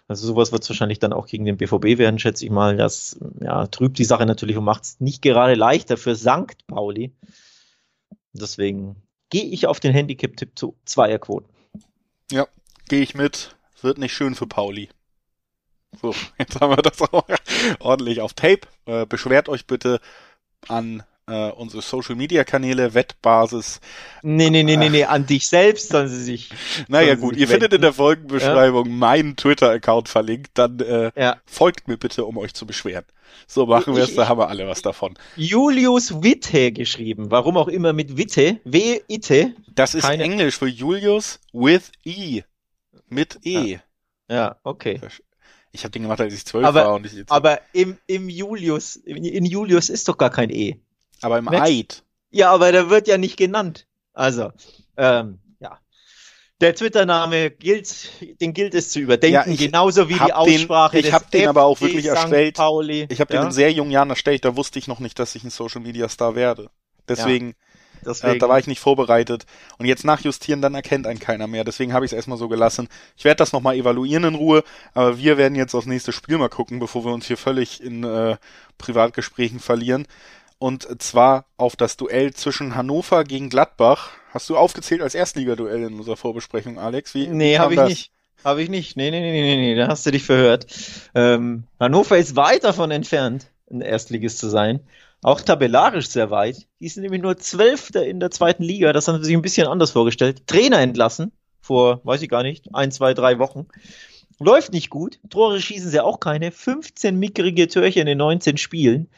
Also sowas wird es wahrscheinlich dann auch gegen den BVB werden, schätze ich mal. Das ja, trübt die Sache natürlich und macht es nicht gerade leichter für St. Pauli. Deswegen gehe ich auf den Handicap-Tipp zu Zweierquoten. Ja, gehe ich mit. Wird nicht schön für Pauli. So, (laughs) jetzt haben wir das auch ordentlich auf Tape. Äh, beschwert euch bitte an äh, unsere Social Media Kanäle, Wettbasis. Nee, nee, nee, nee, nee, an dich selbst sollen sie sich. (laughs) Naja, gut, ihr findet in der Folgenbeschreibung ja. meinen Twitter-Account verlinkt, dann äh, ja. folgt mir bitte, um euch zu beschweren. So machen wir es, da haben wir alle was davon. Julius Witte geschrieben, warum auch immer mit Witte, W-Itte. Das ist Keine... Englisch für Julius with E. Mit E. Ja, ja okay. Ich habe den gemacht, als ich zwölf war. Und ich jetzt aber im, im Julius, in Julius ist doch gar kein E. Aber im Eid. Ja, aber der wird ja nicht genannt. Also, ähm, ja. Der Twitter-Name gilt, den gilt es zu überdenken, ja, genauso wie die Aussprache. Den, ich habe den aber auch wirklich erstellt. Pauli. Ich habe ja? den in sehr jungen Jahren erstellt, da wusste ich noch nicht, dass ich ein Social Media Star werde. Deswegen, ja, deswegen. Äh, da war ich nicht vorbereitet. Und jetzt nachjustieren, dann erkennt einen keiner mehr. Deswegen habe ich es erstmal so gelassen. Ich werde das nochmal evaluieren in Ruhe, aber wir werden jetzt aufs nächste Spiel mal gucken, bevor wir uns hier völlig in äh, Privatgesprächen verlieren und zwar auf das Duell zwischen Hannover gegen Gladbach. Hast du aufgezählt als Erstligaduell in unserer Vorbesprechung, Alex? Wie nee, habe ich das? nicht. Habe ich nicht. Nee, nee, nee, nee, nee, da hast du dich verhört. Ähm, Hannover ist weit davon entfernt, ein Erstligist zu sein. Auch tabellarisch sehr weit. Die sind nämlich nur Zwölfter in der zweiten Liga. Das haben sie sich ein bisschen anders vorgestellt. Trainer entlassen vor, weiß ich gar nicht, ein, zwei, drei Wochen. Läuft nicht gut. Tore schießen sie auch keine. 15 mickrige Türchen in 19 Spielen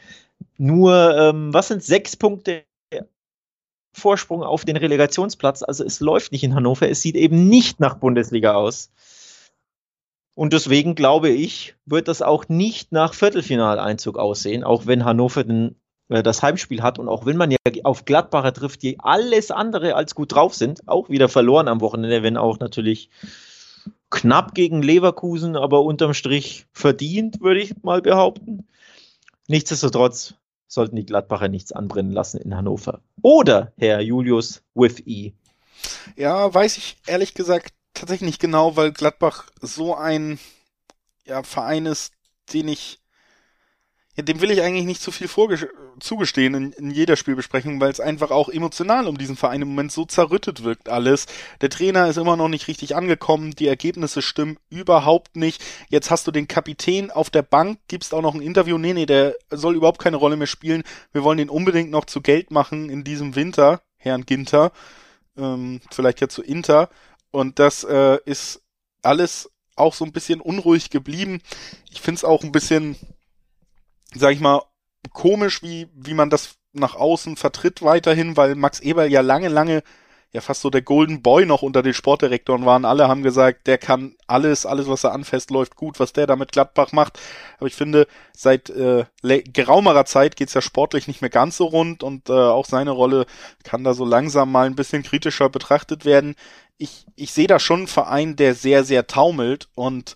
nur, ähm, was sind sechs Punkte Vorsprung auf den Relegationsplatz? Also es läuft nicht in Hannover. Es sieht eben nicht nach Bundesliga aus. Und deswegen glaube ich, wird das auch nicht nach Viertelfinaleinzug aussehen, auch wenn Hannover den, äh, das Heimspiel hat und auch wenn man ja auf Gladbacher trifft, die alles andere als gut drauf sind, auch wieder verloren am Wochenende, wenn auch natürlich knapp gegen Leverkusen, aber unterm Strich verdient, würde ich mal behaupten. Nichtsdestotrotz sollten die Gladbacher nichts anbrennen lassen in Hannover. Oder Herr Julius with E. Ja, weiß ich ehrlich gesagt tatsächlich nicht genau, weil Gladbach so ein ja, Verein ist, den ich ja, dem will ich eigentlich nicht zu viel zugestehen in, in, jeder Spielbesprechung, weil es einfach auch emotional um diesen Verein im Moment so zerrüttet wirkt alles. Der Trainer ist immer noch nicht richtig angekommen, die Ergebnisse stimmen überhaupt nicht. Jetzt hast du den Kapitän auf der Bank, gibst auch noch ein Interview. Nee, nee, der soll überhaupt keine Rolle mehr spielen. Wir wollen den unbedingt noch zu Geld machen in diesem Winter, Herrn Ginter. Ähm, vielleicht ja zu Inter. Und das äh, ist alles auch so ein bisschen unruhig geblieben. Ich finde es auch ein bisschen sag ich mal, komisch, wie, wie man das nach außen vertritt weiterhin, weil Max Eberl ja lange, lange ja fast so der Golden Boy noch unter den Sportdirektoren waren. Alle haben gesagt, der kann alles, alles, was er anfasst, läuft gut, was der da mit Gladbach macht. Aber ich finde, seit äh, geraumerer Zeit geht's ja sportlich nicht mehr ganz so rund und äh, auch seine Rolle kann da so langsam mal ein bisschen kritischer betrachtet werden. Ich, ich sehe da schon einen Verein, der sehr, sehr taumelt und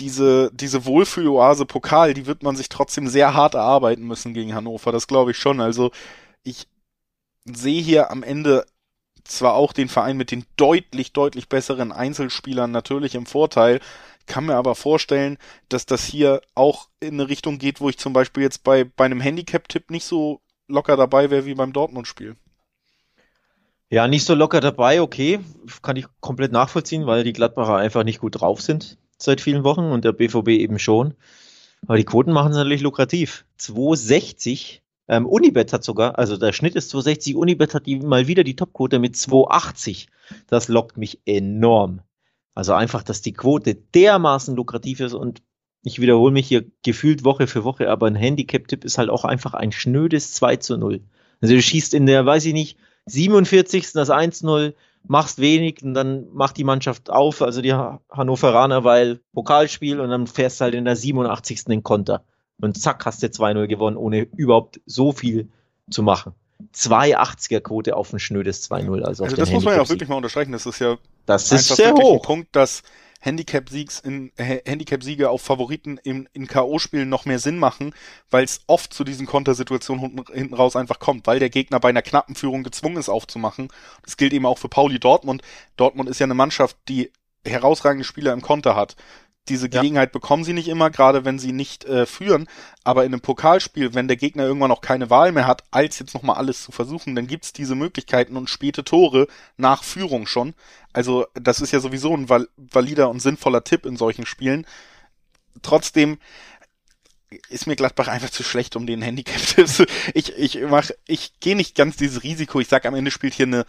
diese, diese Wohlfühloase Pokal, die wird man sich trotzdem sehr hart erarbeiten müssen gegen Hannover. Das glaube ich schon. Also ich sehe hier am Ende zwar auch den Verein mit den deutlich, deutlich besseren Einzelspielern natürlich im Vorteil, kann mir aber vorstellen, dass das hier auch in eine Richtung geht, wo ich zum Beispiel jetzt bei, bei einem Handicap-Tipp nicht so locker dabei wäre wie beim Dortmund-Spiel. Ja, nicht so locker dabei, okay. Kann ich komplett nachvollziehen, weil die Gladbacher einfach nicht gut drauf sind seit vielen Wochen und der BVB eben schon. Aber die Quoten machen es natürlich lukrativ. 260. Ähm, Unibet hat sogar, also der Schnitt ist 260, Unibet hat die, mal wieder die Topquote mit 280. Das lockt mich enorm. Also einfach, dass die Quote dermaßen lukrativ ist und ich wiederhole mich hier gefühlt Woche für Woche, aber ein Handicap-Tipp ist halt auch einfach ein schnödes 2 zu 0. Also du schießt in der, weiß ich nicht, 47. das 1-0, machst wenig und dann macht die Mannschaft auf, also die Hannoveraner, weil Pokalspiel und dann fährst du halt in der 87. den Konter. Und zack, hast du 2-0 gewonnen, ohne überhaupt so viel zu machen. 280er Quote auf ein schnödes 2-0. Also, also das muss man ja auch wirklich mal unterstreichen. Das ist ja das ist sehr hoch. ein Punkt, dass Handicap-Siegs in äh, Handicap-Siege auf Favoriten in, in K.O.-Spielen noch mehr Sinn machen, weil es oft zu diesen Kontersituationen hinten, hinten raus einfach kommt, weil der Gegner bei einer knappen Führung gezwungen ist aufzumachen. Das gilt eben auch für Pauli Dortmund. Dortmund ist ja eine Mannschaft, die herausragende Spieler im Konter hat diese Gelegenheit ja. bekommen sie nicht immer, gerade wenn sie nicht äh, führen. Aber in einem Pokalspiel, wenn der Gegner irgendwann auch keine Wahl mehr hat, als jetzt nochmal alles zu versuchen, dann gibt's diese Möglichkeiten und späte Tore nach Führung schon. Also das ist ja sowieso ein val valider und sinnvoller Tipp in solchen Spielen. Trotzdem ist mir Gladbach einfach zu schlecht um den Handicap. (laughs) ich ich mach, ich gehe nicht ganz dieses Risiko. Ich sag, am Ende spielt hier eine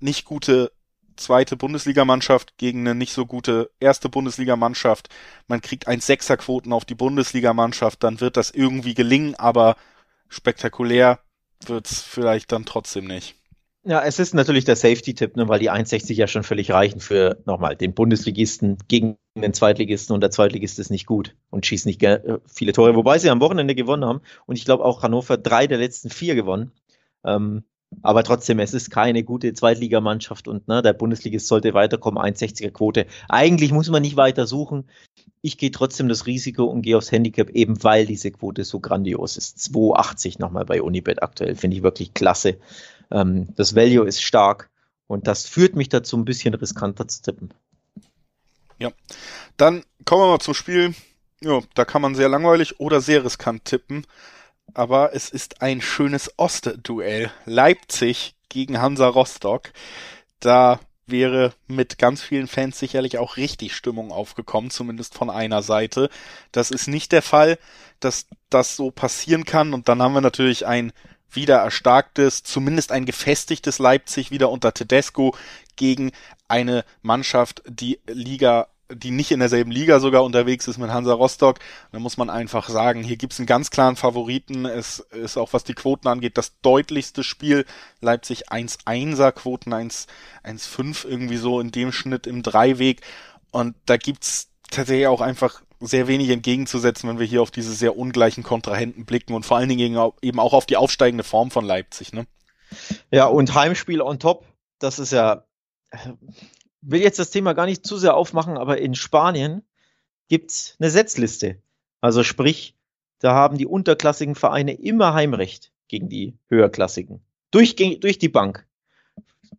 nicht gute zweite Bundesligamannschaft gegen eine nicht so gute erste Bundesligamannschaft. Man kriegt ein Sechserquoten auf die Bundesligamannschaft, dann wird das irgendwie gelingen, aber spektakulär wird's vielleicht dann trotzdem nicht. Ja, es ist natürlich der Safety-Tipp, ne, weil die 1,60 ja schon völlig reichen für nochmal den Bundesligisten gegen den Zweitligisten und der Zweitligist ist nicht gut und schießt nicht äh, viele Tore, wobei sie am Wochenende gewonnen haben und ich glaube auch Hannover drei der letzten vier gewonnen. Ähm, aber trotzdem, es ist keine gute Zweitligamannschaft und ne, der Bundesligist sollte weiterkommen, 1,60er Quote. Eigentlich muss man nicht weiter suchen. Ich gehe trotzdem das Risiko und gehe aufs Handicap, eben weil diese Quote so grandios ist. 2,80 nochmal bei Unibet aktuell, finde ich wirklich klasse. Ähm, das Value ist stark und das führt mich dazu, ein bisschen riskanter zu tippen. Ja, dann kommen wir mal zum Spiel. Ja, da kann man sehr langweilig oder sehr riskant tippen aber es ist ein schönes Ostduell. Leipzig gegen Hansa Rostock. Da wäre mit ganz vielen Fans sicherlich auch richtig Stimmung aufgekommen, zumindest von einer Seite. Das ist nicht der Fall, dass das so passieren kann. Und dann haben wir natürlich ein wieder erstarktes, zumindest ein gefestigtes Leipzig wieder unter Tedesco gegen eine Mannschaft, die Liga die nicht in derselben Liga sogar unterwegs ist mit Hansa Rostock. Da muss man einfach sagen, hier gibt's einen ganz klaren Favoriten. Es ist auch, was die Quoten angeht, das deutlichste Spiel. Leipzig 1-1er Quoten, 1-5 irgendwie so in dem Schnitt im Dreiweg. Und da gibt's tatsächlich auch einfach sehr wenig entgegenzusetzen, wenn wir hier auf diese sehr ungleichen Kontrahenten blicken und vor allen Dingen eben auch auf die aufsteigende Form von Leipzig. Ne? Ja, und Heimspiel on top, das ist ja will jetzt das Thema gar nicht zu sehr aufmachen, aber in Spanien gibt's eine Setzliste. Also sprich, da haben die unterklassigen Vereine immer Heimrecht gegen die höherklassigen. Durch, durch die Bank.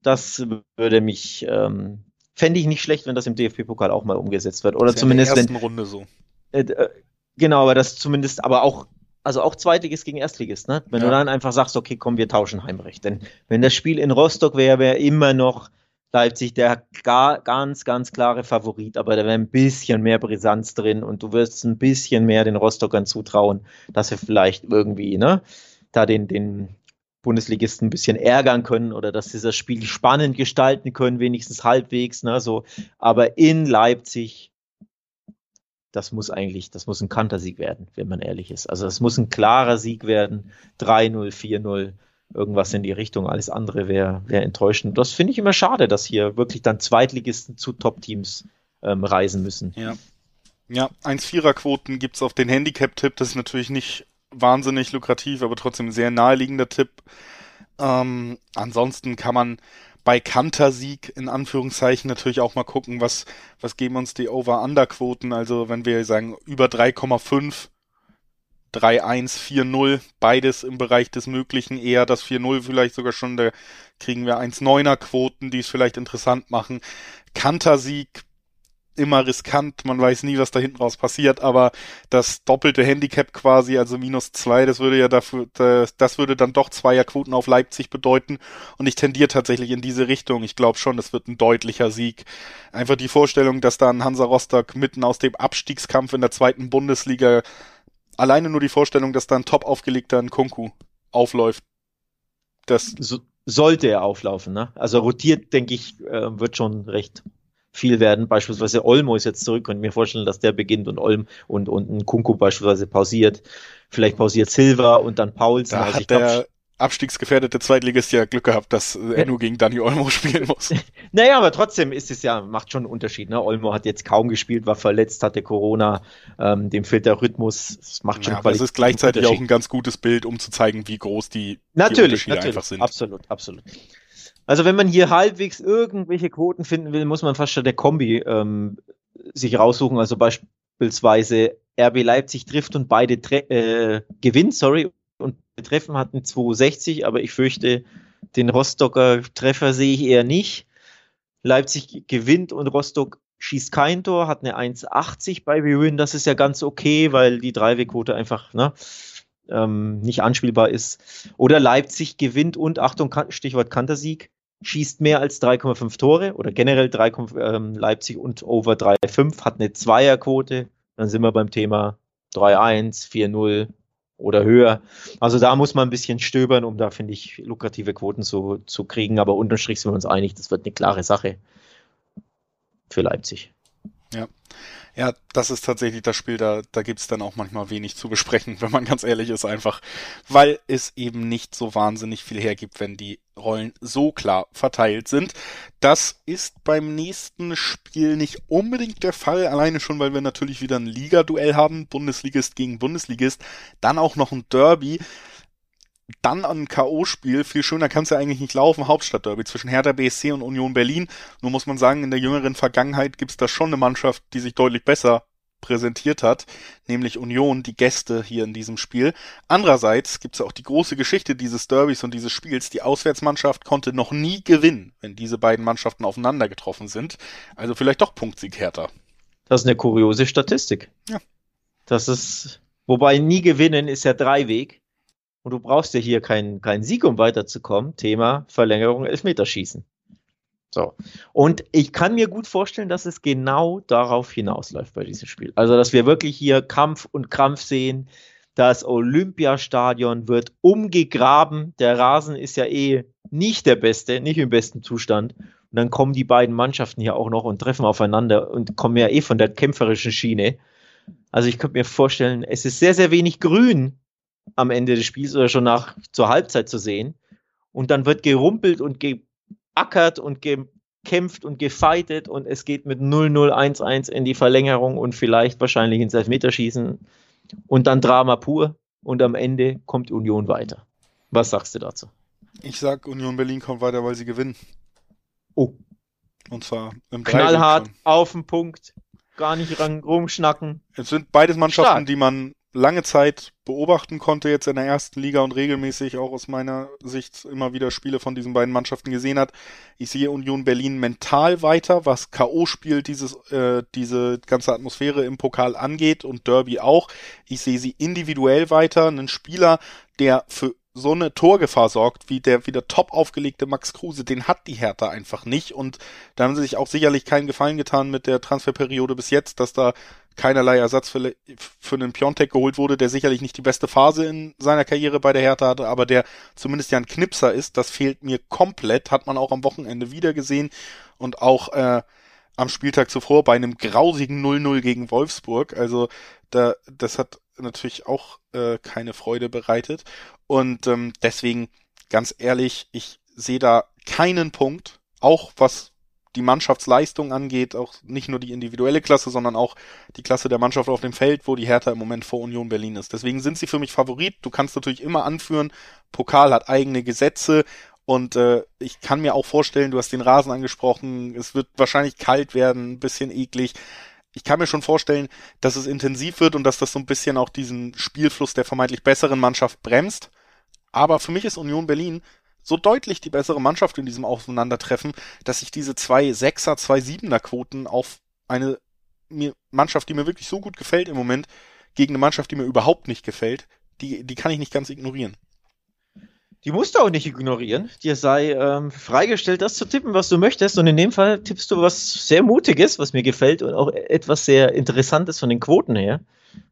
Das würde mich, ähm, fände ich nicht schlecht, wenn das im DFB-Pokal auch mal umgesetzt wird. Oder zumindest. In der ersten wenn, Runde so. Äh, äh, genau, aber das zumindest, aber auch, also auch Zweitligist gegen Erstligist, ne? Wenn ja. du dann einfach sagst, okay, komm, wir tauschen Heimrecht. Denn wenn das Spiel in Rostock wäre, wäre immer noch Leipzig der gar, ganz, ganz klare Favorit, aber da wäre ein bisschen mehr Brisanz drin und du wirst ein bisschen mehr den Rostockern zutrauen, dass sie vielleicht irgendwie, ne, da den, den Bundesligisten ein bisschen ärgern können oder dass sie das Spiel spannend gestalten können, wenigstens halbwegs, ne, so. Aber in Leipzig, das muss eigentlich, das muss ein Kantersieg werden, wenn man ehrlich ist. Also das muss ein klarer Sieg werden, 3-0, 4-0 irgendwas in die Richtung. Alles andere wäre wär enttäuschend. Das finde ich immer schade, dass hier wirklich dann Zweitligisten zu Top-Teams ähm, reisen müssen. Ja. Ja, 1-4er-Quoten gibt's auf den Handicap-Tipp. Das ist natürlich nicht wahnsinnig lukrativ, aber trotzdem ein sehr naheliegender Tipp. Ähm, ansonsten kann man bei Kantersieg in Anführungszeichen natürlich auch mal gucken, was, was geben uns die Over-Under-Quoten. Also wenn wir sagen über 3,5 3-1, 4-0, beides im Bereich des Möglichen, eher das 4-0 vielleicht sogar schon, da kriegen wir 1-9er Quoten, die es vielleicht interessant machen. Kantersieg, immer riskant, man weiß nie, was da hinten raus passiert, aber das doppelte Handicap quasi, also minus zwei, das würde ja dafür, das, würde dann doch Zweierquoten auf Leipzig bedeuten und ich tendiere tatsächlich in diese Richtung. Ich glaube schon, es wird ein deutlicher Sieg. Einfach die Vorstellung, dass da ein Hansa Rostock mitten aus dem Abstiegskampf in der zweiten Bundesliga alleine nur die Vorstellung, dass da ein top aufgelegter Nkunku aufläuft. Das so, sollte er auflaufen, ne? Also rotiert, denke ich, äh, wird schon recht viel werden. Beispielsweise Olmo ist jetzt zurück und mir vorstellen, dass der beginnt und Olm und, und ein Kunku beispielsweise pausiert. Vielleicht pausiert Silva und dann Paulsen. Da also hat der abstiegsgefährdete Zweitligist ja Glück gehabt, dass er nur gegen Dani Olmo (laughs) spielen muss. (laughs) naja, aber trotzdem ist es ja, macht schon einen Unterschied. Ne? Olmo hat jetzt kaum gespielt, war verletzt, hatte Corona, ähm, dem fehlt der Rhythmus. Das macht schon ja, Das ist gleichzeitig auch ein ganz gutes Bild, um zu zeigen, wie groß die, natürlich, die Unterschiede natürlich, einfach sind. Absolut, absolut. Also wenn man hier halbwegs irgendwelche Quoten finden will, muss man fast schon der Kombi ähm, sich raussuchen. Also beispielsweise RB Leipzig trifft und beide äh, gewinnt, sorry, und Treffen hatten 260, aber ich fürchte, den Rostocker Treffer sehe ich eher nicht. Leipzig gewinnt und Rostock schießt kein Tor, hat eine 1,80 bei Rewin. Das ist ja ganz okay, weil die Dreiwegquote einfach ne, ähm, nicht anspielbar ist. Oder Leipzig gewinnt und, Achtung, Stichwort Kantersieg, schießt mehr als 3,5 Tore oder generell 3, ähm, Leipzig und over 3,5, hat eine Zweierquote. Dann sind wir beim Thema 3-1, 4-0 oder höher. Also da muss man ein bisschen stöbern, um da, finde ich, lukrative Quoten zu, zu kriegen. Aber unterm Strich sind wir uns einig, das wird eine klare Sache für Leipzig. Ja. Ja, das ist tatsächlich das Spiel, da, da gibt's dann auch manchmal wenig zu besprechen, (laughs) wenn man ganz ehrlich ist, einfach, weil es eben nicht so wahnsinnig viel hergibt, wenn die Rollen so klar verteilt sind. Das ist beim nächsten Spiel nicht unbedingt der Fall, alleine schon, weil wir natürlich wieder ein Liga-Duell haben, Bundesligist gegen Bundesligist, dann auch noch ein Derby dann ein K.O.-Spiel. Viel schöner kann es ja eigentlich nicht laufen. Hauptstadtderby zwischen Hertha BSC und Union Berlin. Nur muss man sagen, in der jüngeren Vergangenheit gibt es da schon eine Mannschaft, die sich deutlich besser präsentiert hat, nämlich Union, die Gäste hier in diesem Spiel. Andererseits gibt es auch die große Geschichte dieses Derbys und dieses Spiels. Die Auswärtsmannschaft konnte noch nie gewinnen, wenn diese beiden Mannschaften aufeinander getroffen sind. Also vielleicht doch Punktsieg Hertha. Das ist eine kuriose Statistik. Ja. Das ist, wobei nie gewinnen ist ja Dreiweg. Und du brauchst ja hier keinen kein Sieg, um weiterzukommen. Thema Verlängerung Elfmeterschießen. So. Und ich kann mir gut vorstellen, dass es genau darauf hinausläuft bei diesem Spiel. Also, dass wir wirklich hier Kampf und Krampf sehen. Das Olympiastadion wird umgegraben. Der Rasen ist ja eh nicht der beste, nicht im besten Zustand. Und dann kommen die beiden Mannschaften hier auch noch und treffen aufeinander und kommen ja eh von der kämpferischen Schiene. Also ich könnte mir vorstellen, es ist sehr, sehr wenig Grün am Ende des Spiels oder schon nach zur Halbzeit zu sehen. Und dann wird gerumpelt und geackert und gekämpft und gefeitet und es geht mit 0-0-1-1 in die Verlängerung und vielleicht wahrscheinlich ins Elfmeterschießen und dann Drama pur und am Ende kommt Union weiter. Was sagst du dazu? Ich sag, Union Berlin kommt weiter, weil sie gewinnen. Oh. Und zwar im Knallhart, auf den Punkt, gar nicht rumschnacken. Es sind beides Mannschaften, Stark. die man lange Zeit beobachten konnte jetzt in der ersten Liga und regelmäßig auch aus meiner Sicht immer wieder Spiele von diesen beiden Mannschaften gesehen hat. Ich sehe Union Berlin mental weiter, was K.O.-Spiel dieses, äh, diese ganze Atmosphäre im Pokal angeht und Derby auch. Ich sehe sie individuell weiter. Einen Spieler, der für so eine Torgefahr sorgt, wie der wieder top aufgelegte Max Kruse, den hat die Hertha einfach nicht. Und da haben sie sich auch sicherlich keinen Gefallen getan mit der Transferperiode bis jetzt, dass da keinerlei Ersatz für, für einen Piontek geholt wurde, der sicherlich nicht die beste Phase in seiner Karriere bei der Hertha hatte, aber der zumindest ja ein Knipser ist. Das fehlt mir komplett, hat man auch am Wochenende wieder gesehen und auch äh, am Spieltag zuvor bei einem grausigen 0-0 gegen Wolfsburg. Also da, das hat natürlich auch äh, keine Freude bereitet. Und ähm, deswegen, ganz ehrlich, ich sehe da keinen Punkt, auch was die Mannschaftsleistung angeht, auch nicht nur die individuelle Klasse, sondern auch die Klasse der Mannschaft auf dem Feld, wo die Hertha im Moment vor Union Berlin ist. Deswegen sind sie für mich Favorit. Du kannst natürlich immer anführen, Pokal hat eigene Gesetze und äh, ich kann mir auch vorstellen, du hast den Rasen angesprochen, es wird wahrscheinlich kalt werden, ein bisschen eklig ich kann mir schon vorstellen, dass es intensiv wird und dass das so ein bisschen auch diesen Spielfluss der vermeintlich besseren Mannschaft bremst. Aber für mich ist Union Berlin so deutlich die bessere Mannschaft in diesem Aufeinandertreffen, dass ich diese zwei Sechser, zwei Siebener Quoten auf eine Mannschaft, die mir wirklich so gut gefällt im Moment, gegen eine Mannschaft, die mir überhaupt nicht gefällt, die, die kann ich nicht ganz ignorieren. Die musst du auch nicht ignorieren. Dir sei ähm, freigestellt, das zu tippen, was du möchtest. Und in dem Fall tippst du was sehr Mutiges, was mir gefällt und auch etwas sehr Interessantes von den Quoten her.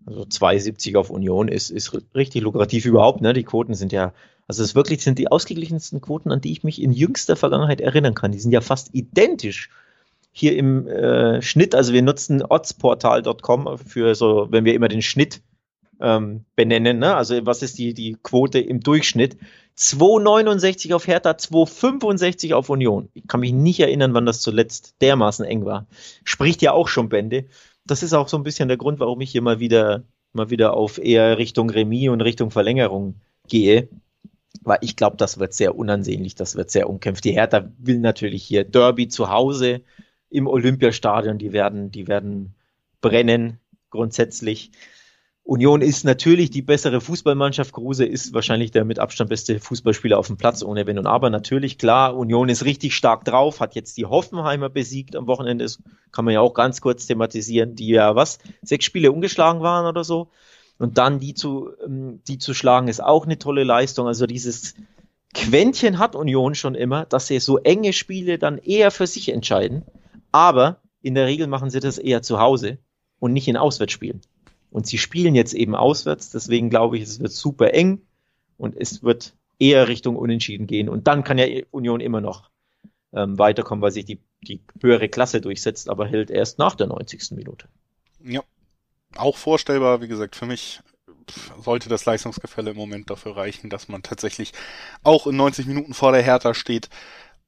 Also 2,70 auf Union ist, ist richtig lukrativ überhaupt. Ne? Die Quoten sind ja, also es wirklich sind die ausgeglichensten Quoten, an die ich mich in jüngster Vergangenheit erinnern kann. Die sind ja fast identisch hier im äh, Schnitt. Also wir nutzen oddsportal.com für so, wenn wir immer den Schnitt ähm, benennen. Ne? Also was ist die, die Quote im Durchschnitt? 2,69 auf Hertha, 2,65 auf Union. Ich kann mich nicht erinnern, wann das zuletzt dermaßen eng war. Spricht ja auch schon Bände. Das ist auch so ein bisschen der Grund, warum ich hier mal wieder, mal wieder auf eher Richtung Remis und Richtung Verlängerung gehe. Weil ich glaube, das wird sehr unansehnlich, das wird sehr umkämpft. Die Hertha will natürlich hier Derby zu Hause im Olympiastadion, die werden, die werden brennen, grundsätzlich. Union ist natürlich die bessere Fußballmannschaft. Kruse ist wahrscheinlich der mit Abstand beste Fußballspieler auf dem Platz, ohne Wenn und Aber. Natürlich, klar, Union ist richtig stark drauf, hat jetzt die Hoffenheimer besiegt am Wochenende. Das kann man ja auch ganz kurz thematisieren, die ja was, sechs Spiele ungeschlagen waren oder so. Und dann die zu, ähm, die zu schlagen, ist auch eine tolle Leistung. Also dieses Quäntchen hat Union schon immer, dass sie so enge Spiele dann eher für sich entscheiden. Aber in der Regel machen sie das eher zu Hause und nicht in Auswärtsspielen. Und sie spielen jetzt eben auswärts, deswegen glaube ich, es wird super eng und es wird eher Richtung Unentschieden gehen. Und dann kann ja Union immer noch ähm, weiterkommen, weil sich die, die höhere Klasse durchsetzt, aber hält erst nach der 90. Minute. Ja, auch vorstellbar, wie gesagt, für mich sollte das Leistungsgefälle im Moment dafür reichen, dass man tatsächlich auch in 90 Minuten vor der Hertha steht.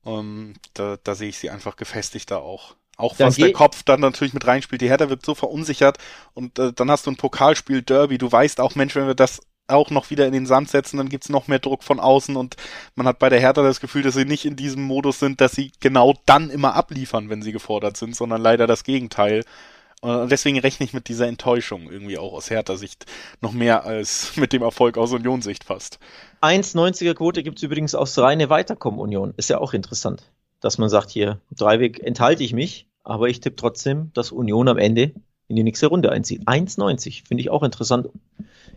Ähm, da, da sehe ich sie einfach gefestigter auch. Auch was der Kopf dann natürlich mit reinspielt. Die Hertha wird so verunsichert und äh, dann hast du ein Pokalspiel Derby. Du weißt auch, Mensch, wenn wir das auch noch wieder in den Sand setzen, dann gibt's noch mehr Druck von außen und man hat bei der Hertha das Gefühl, dass sie nicht in diesem Modus sind, dass sie genau dann immer abliefern, wenn sie gefordert sind, sondern leider das Gegenteil. Und deswegen rechne ich mit dieser Enttäuschung irgendwie auch aus Hertha-Sicht noch mehr als (laughs) mit dem Erfolg aus Union-Sicht fast. 1,90er Quote gibt's übrigens aus reine Weiterkommen-Union. Ist ja auch interessant, dass man sagt, hier, Dreiweg enthalte ich mich aber ich tippe trotzdem, dass Union am Ende in die nächste Runde einzieht. 1,90 finde ich auch interessant.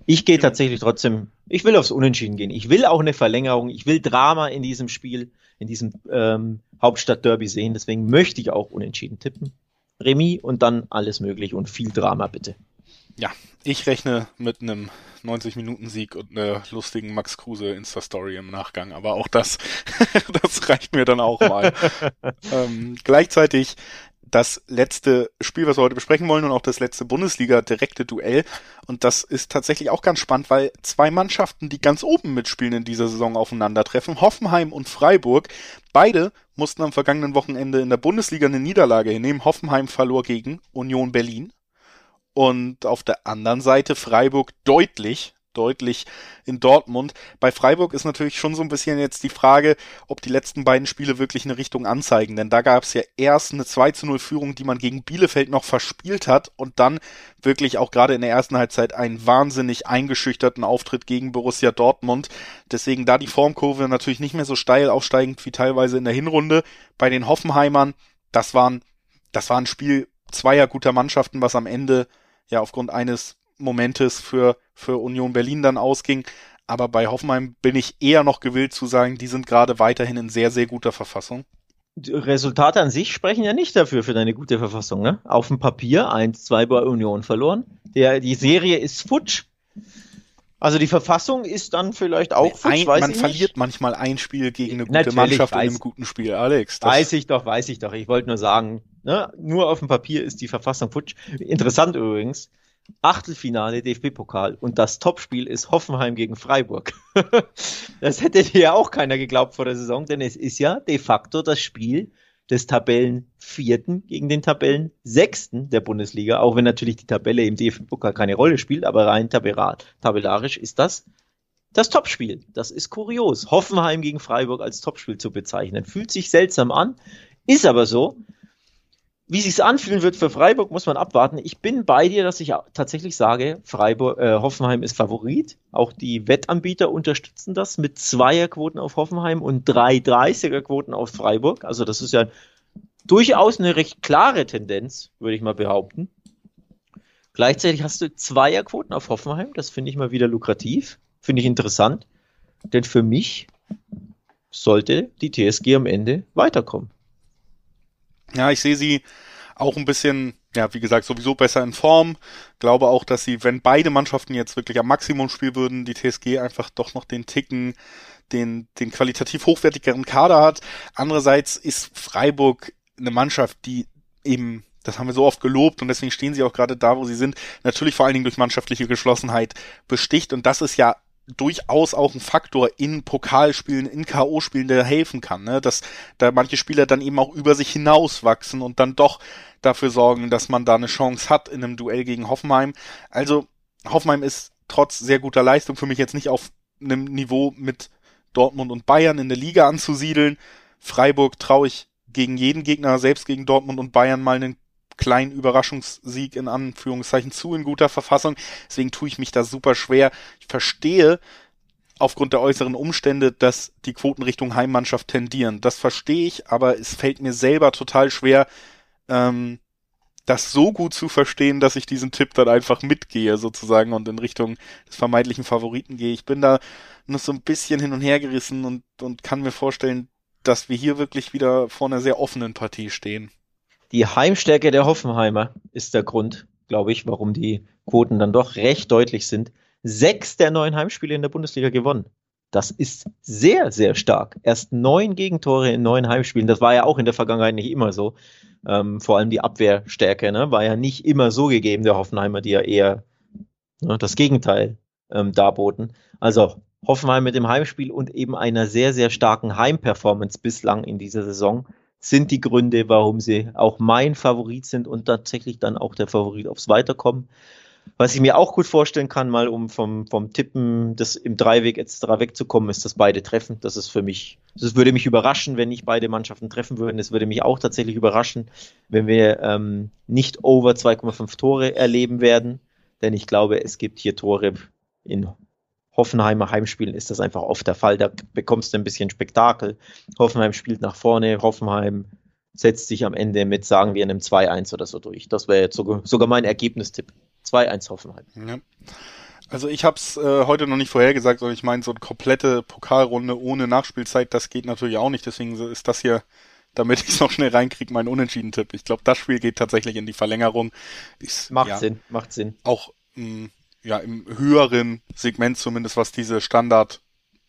Ich gehe tatsächlich trotzdem, ich will aufs Unentschieden gehen. Ich will auch eine Verlängerung. Ich will Drama in diesem Spiel, in diesem ähm, Hauptstadt-Derby sehen. Deswegen möchte ich auch unentschieden tippen. Remis und dann alles möglich und viel Drama bitte. Ja, ich rechne mit einem 90-Minuten-Sieg und einer lustigen Max Kruse Insta-Story im Nachgang. Aber auch das, (laughs) das reicht mir dann auch mal. (laughs) ähm, gleichzeitig das letzte Spiel, was wir heute besprechen wollen und auch das letzte Bundesliga-direkte Duell. Und das ist tatsächlich auch ganz spannend, weil zwei Mannschaften, die ganz oben mitspielen in dieser Saison aufeinandertreffen, Hoffenheim und Freiburg, beide mussten am vergangenen Wochenende in der Bundesliga eine Niederlage hinnehmen. Hoffenheim verlor gegen Union Berlin. Und auf der anderen Seite Freiburg deutlich deutlich in Dortmund. Bei Freiburg ist natürlich schon so ein bisschen jetzt die Frage, ob die letzten beiden Spiele wirklich eine Richtung anzeigen. Denn da gab es ja erst eine 2 zu 0 Führung, die man gegen Bielefeld noch verspielt hat und dann wirklich auch gerade in der ersten Halbzeit einen wahnsinnig eingeschüchterten Auftritt gegen Borussia Dortmund. Deswegen da die Formkurve natürlich nicht mehr so steil aufsteigend wie teilweise in der Hinrunde. Bei den Hoffenheimern, das waren, das war ein Spiel zweier guter Mannschaften, was am Ende ja aufgrund eines Momentes für, für Union Berlin dann ausging. Aber bei Hoffenheim bin ich eher noch gewillt zu sagen, die sind gerade weiterhin in sehr, sehr guter Verfassung. Die Resultate an sich sprechen ja nicht dafür, für deine gute Verfassung. Ne? Auf dem Papier 1-2 bei Union verloren. Der, die Serie ist futsch. Also die Verfassung ist dann vielleicht auch futsch, ein, weiß Man verliert nicht. manchmal ein Spiel gegen eine gute Natürlich, Mannschaft in einem guten Spiel, Alex. weiß ich doch, weiß ich doch. Ich wollte nur sagen, ne, nur auf dem Papier ist die Verfassung futsch. Interessant übrigens, Achtelfinale DFB-Pokal und das Topspiel ist Hoffenheim gegen Freiburg. (laughs) das hätte ja auch keiner geglaubt vor der Saison, denn es ist ja de facto das Spiel des Tabellenvierten gegen den Tabellensechsten der Bundesliga, auch wenn natürlich die Tabelle im DFB-Pokal keine Rolle spielt, aber rein tabellarisch ist das das Topspiel. Das ist kurios. Hoffenheim gegen Freiburg als Topspiel zu bezeichnen. Fühlt sich seltsam an, ist aber so. Wie sich's anfühlen wird für Freiburg, muss man abwarten. Ich bin bei dir, dass ich tatsächlich sage, Freiburg, äh, Hoffenheim ist Favorit. Auch die Wettanbieter unterstützen das mit Zweierquoten auf Hoffenheim und drei 30er-Quoten auf Freiburg. Also das ist ja durchaus eine recht klare Tendenz, würde ich mal behaupten. Gleichzeitig hast du Zweierquoten auf Hoffenheim. Das finde ich mal wieder lukrativ. Finde ich interessant. Denn für mich sollte die TSG am Ende weiterkommen. Ja, ich sehe sie auch ein bisschen, ja, wie gesagt, sowieso besser in Form. Glaube auch, dass sie, wenn beide Mannschaften jetzt wirklich am Maximum spielen würden, die TSG einfach doch noch den Ticken, den, den qualitativ hochwertigeren Kader hat. Andererseits ist Freiburg eine Mannschaft, die eben das haben wir so oft gelobt und deswegen stehen sie auch gerade da, wo sie sind. Natürlich vor allen Dingen durch mannschaftliche Geschlossenheit besticht und das ist ja durchaus auch ein Faktor in Pokalspielen, in K.O.-Spielen, der helfen kann, ne? dass da manche Spieler dann eben auch über sich hinauswachsen und dann doch dafür sorgen, dass man da eine Chance hat in einem Duell gegen Hoffenheim. Also Hoffenheim ist trotz sehr guter Leistung für mich jetzt nicht auf einem Niveau mit Dortmund und Bayern in der Liga anzusiedeln. Freiburg traue ich gegen jeden Gegner, selbst gegen Dortmund und Bayern mal einen kleinen Überraschungssieg in Anführungszeichen zu in guter Verfassung. Deswegen tue ich mich da super schwer. Ich verstehe aufgrund der äußeren Umstände, dass die Quoten Richtung Heimmannschaft tendieren. Das verstehe ich, aber es fällt mir selber total schwer, ähm, das so gut zu verstehen, dass ich diesen Tipp dann einfach mitgehe sozusagen und in Richtung des vermeintlichen Favoriten gehe. Ich bin da noch so ein bisschen hin und her gerissen und, und kann mir vorstellen, dass wir hier wirklich wieder vor einer sehr offenen Partie stehen. Die Heimstärke der Hoffenheimer ist der Grund, glaube ich, warum die Quoten dann doch recht deutlich sind. Sechs der neun Heimspiele in der Bundesliga gewonnen. Das ist sehr, sehr stark. Erst neun Gegentore in neun Heimspielen. Das war ja auch in der Vergangenheit nicht immer so. Ähm, vor allem die Abwehrstärke ne, war ja nicht immer so gegeben, der Hoffenheimer, die ja eher ne, das Gegenteil ähm, darboten. Also Hoffenheim mit dem Heimspiel und eben einer sehr, sehr starken Heimperformance bislang in dieser Saison sind die Gründe, warum sie auch mein Favorit sind und tatsächlich dann auch der Favorit aufs Weiterkommen. Was ich mir auch gut vorstellen kann, mal um vom, vom Tippen des im Dreiweg etc. wegzukommen, ist, dass beide treffen. Das ist für mich, das würde mich überraschen, wenn nicht beide Mannschaften treffen würden. Es würde mich auch tatsächlich überraschen, wenn wir ähm, nicht over 2,5 Tore erleben werden. Denn ich glaube, es gibt hier Tore in Hoffenheimer Heimspielen ist das einfach oft der Fall. Da bekommst du ein bisschen Spektakel. Hoffenheim spielt nach vorne, Hoffenheim setzt sich am Ende mit, sagen wir, einem 2-1 oder so durch. Das wäre jetzt sogar, sogar mein Ergebnistipp. 2-1 Hoffenheim. Ja. Also ich habe es äh, heute noch nicht vorhergesagt, sondern ich meine, so eine komplette Pokalrunde ohne Nachspielzeit, das geht natürlich auch nicht. Deswegen ist das hier, damit ich es noch schnell reinkriege, mein Unentschieden-Tipp. Ich glaube, das Spiel geht tatsächlich in die Verlängerung. Ist, macht ja, Sinn, macht Sinn. Auch mh, ja im höheren Segment zumindest, was diese Standard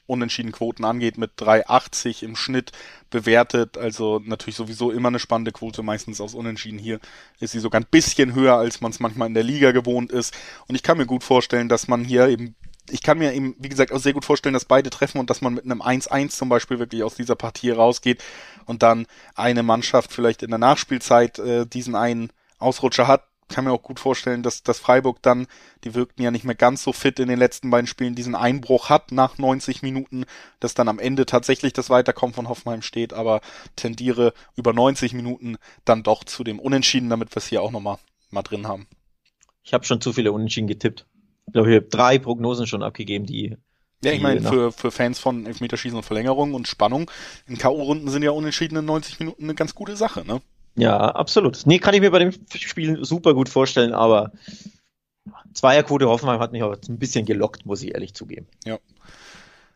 Unentschieden-Quoten angeht, mit 3,80 im Schnitt bewertet. Also natürlich sowieso immer eine spannende Quote, meistens aus Unentschieden. Hier ist sie sogar ein bisschen höher, als man es manchmal in der Liga gewohnt ist. Und ich kann mir gut vorstellen, dass man hier eben, ich kann mir eben, wie gesagt, auch sehr gut vorstellen, dass beide treffen und dass man mit einem 1-1 zum Beispiel wirklich aus dieser Partie rausgeht und dann eine Mannschaft vielleicht in der Nachspielzeit äh, diesen einen Ausrutscher hat, kann mir auch gut vorstellen, dass, dass Freiburg dann, die wirkten ja nicht mehr ganz so fit in den letzten beiden Spielen, diesen Einbruch hat nach 90 Minuten, dass dann am Ende tatsächlich das Weiterkommen von Hoffenheim steht, aber tendiere über 90 Minuten dann doch zu dem Unentschieden, damit wir es hier auch nochmal mal drin haben. Ich habe schon zu viele Unentschieden getippt. Ich glaube, ich habe drei Prognosen schon abgegeben, die ja, ich meine, für, für Fans von Elfmeterschießen und Verlängerung und Spannung in K.O.-Runden sind ja unentschieden in 90 Minuten eine ganz gute Sache, ne? Ja, absolut. Nee, kann ich mir bei dem Spiel super gut vorstellen, aber Zweierquote Hoffenheim hat mich auch ein bisschen gelockt, muss ich ehrlich zugeben. Ja.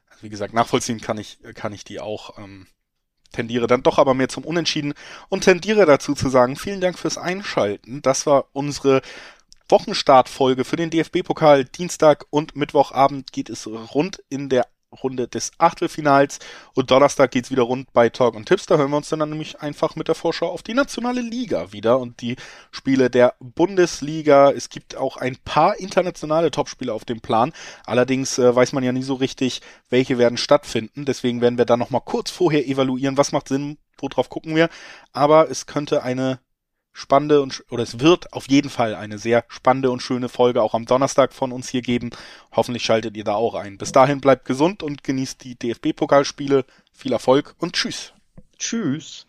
Also wie gesagt, nachvollziehen kann ich, kann ich die auch. Ähm, tendiere dann doch aber mehr zum Unentschieden und tendiere dazu zu sagen, vielen Dank fürs Einschalten. Das war unsere Wochenstartfolge für den DFB-Pokal. Dienstag und Mittwochabend geht es rund in der Runde des Achtelfinals und Donnerstag geht's wieder rund bei Talk und Tipps. Da hören wir uns dann nämlich einfach mit der Vorschau auf die nationale Liga wieder und die Spiele der Bundesliga. Es gibt auch ein paar internationale Topspiele auf dem Plan. Allerdings äh, weiß man ja nie so richtig, welche werden stattfinden. Deswegen werden wir dann nochmal kurz vorher evaluieren, was macht Sinn, worauf gucken wir. Aber es könnte eine spannende und oder es wird auf jeden Fall eine sehr spannende und schöne Folge auch am Donnerstag von uns hier geben. Hoffentlich schaltet ihr da auch ein. Bis dahin bleibt gesund und genießt die DFB-Pokalspiele. Viel Erfolg und tschüss. Tschüss.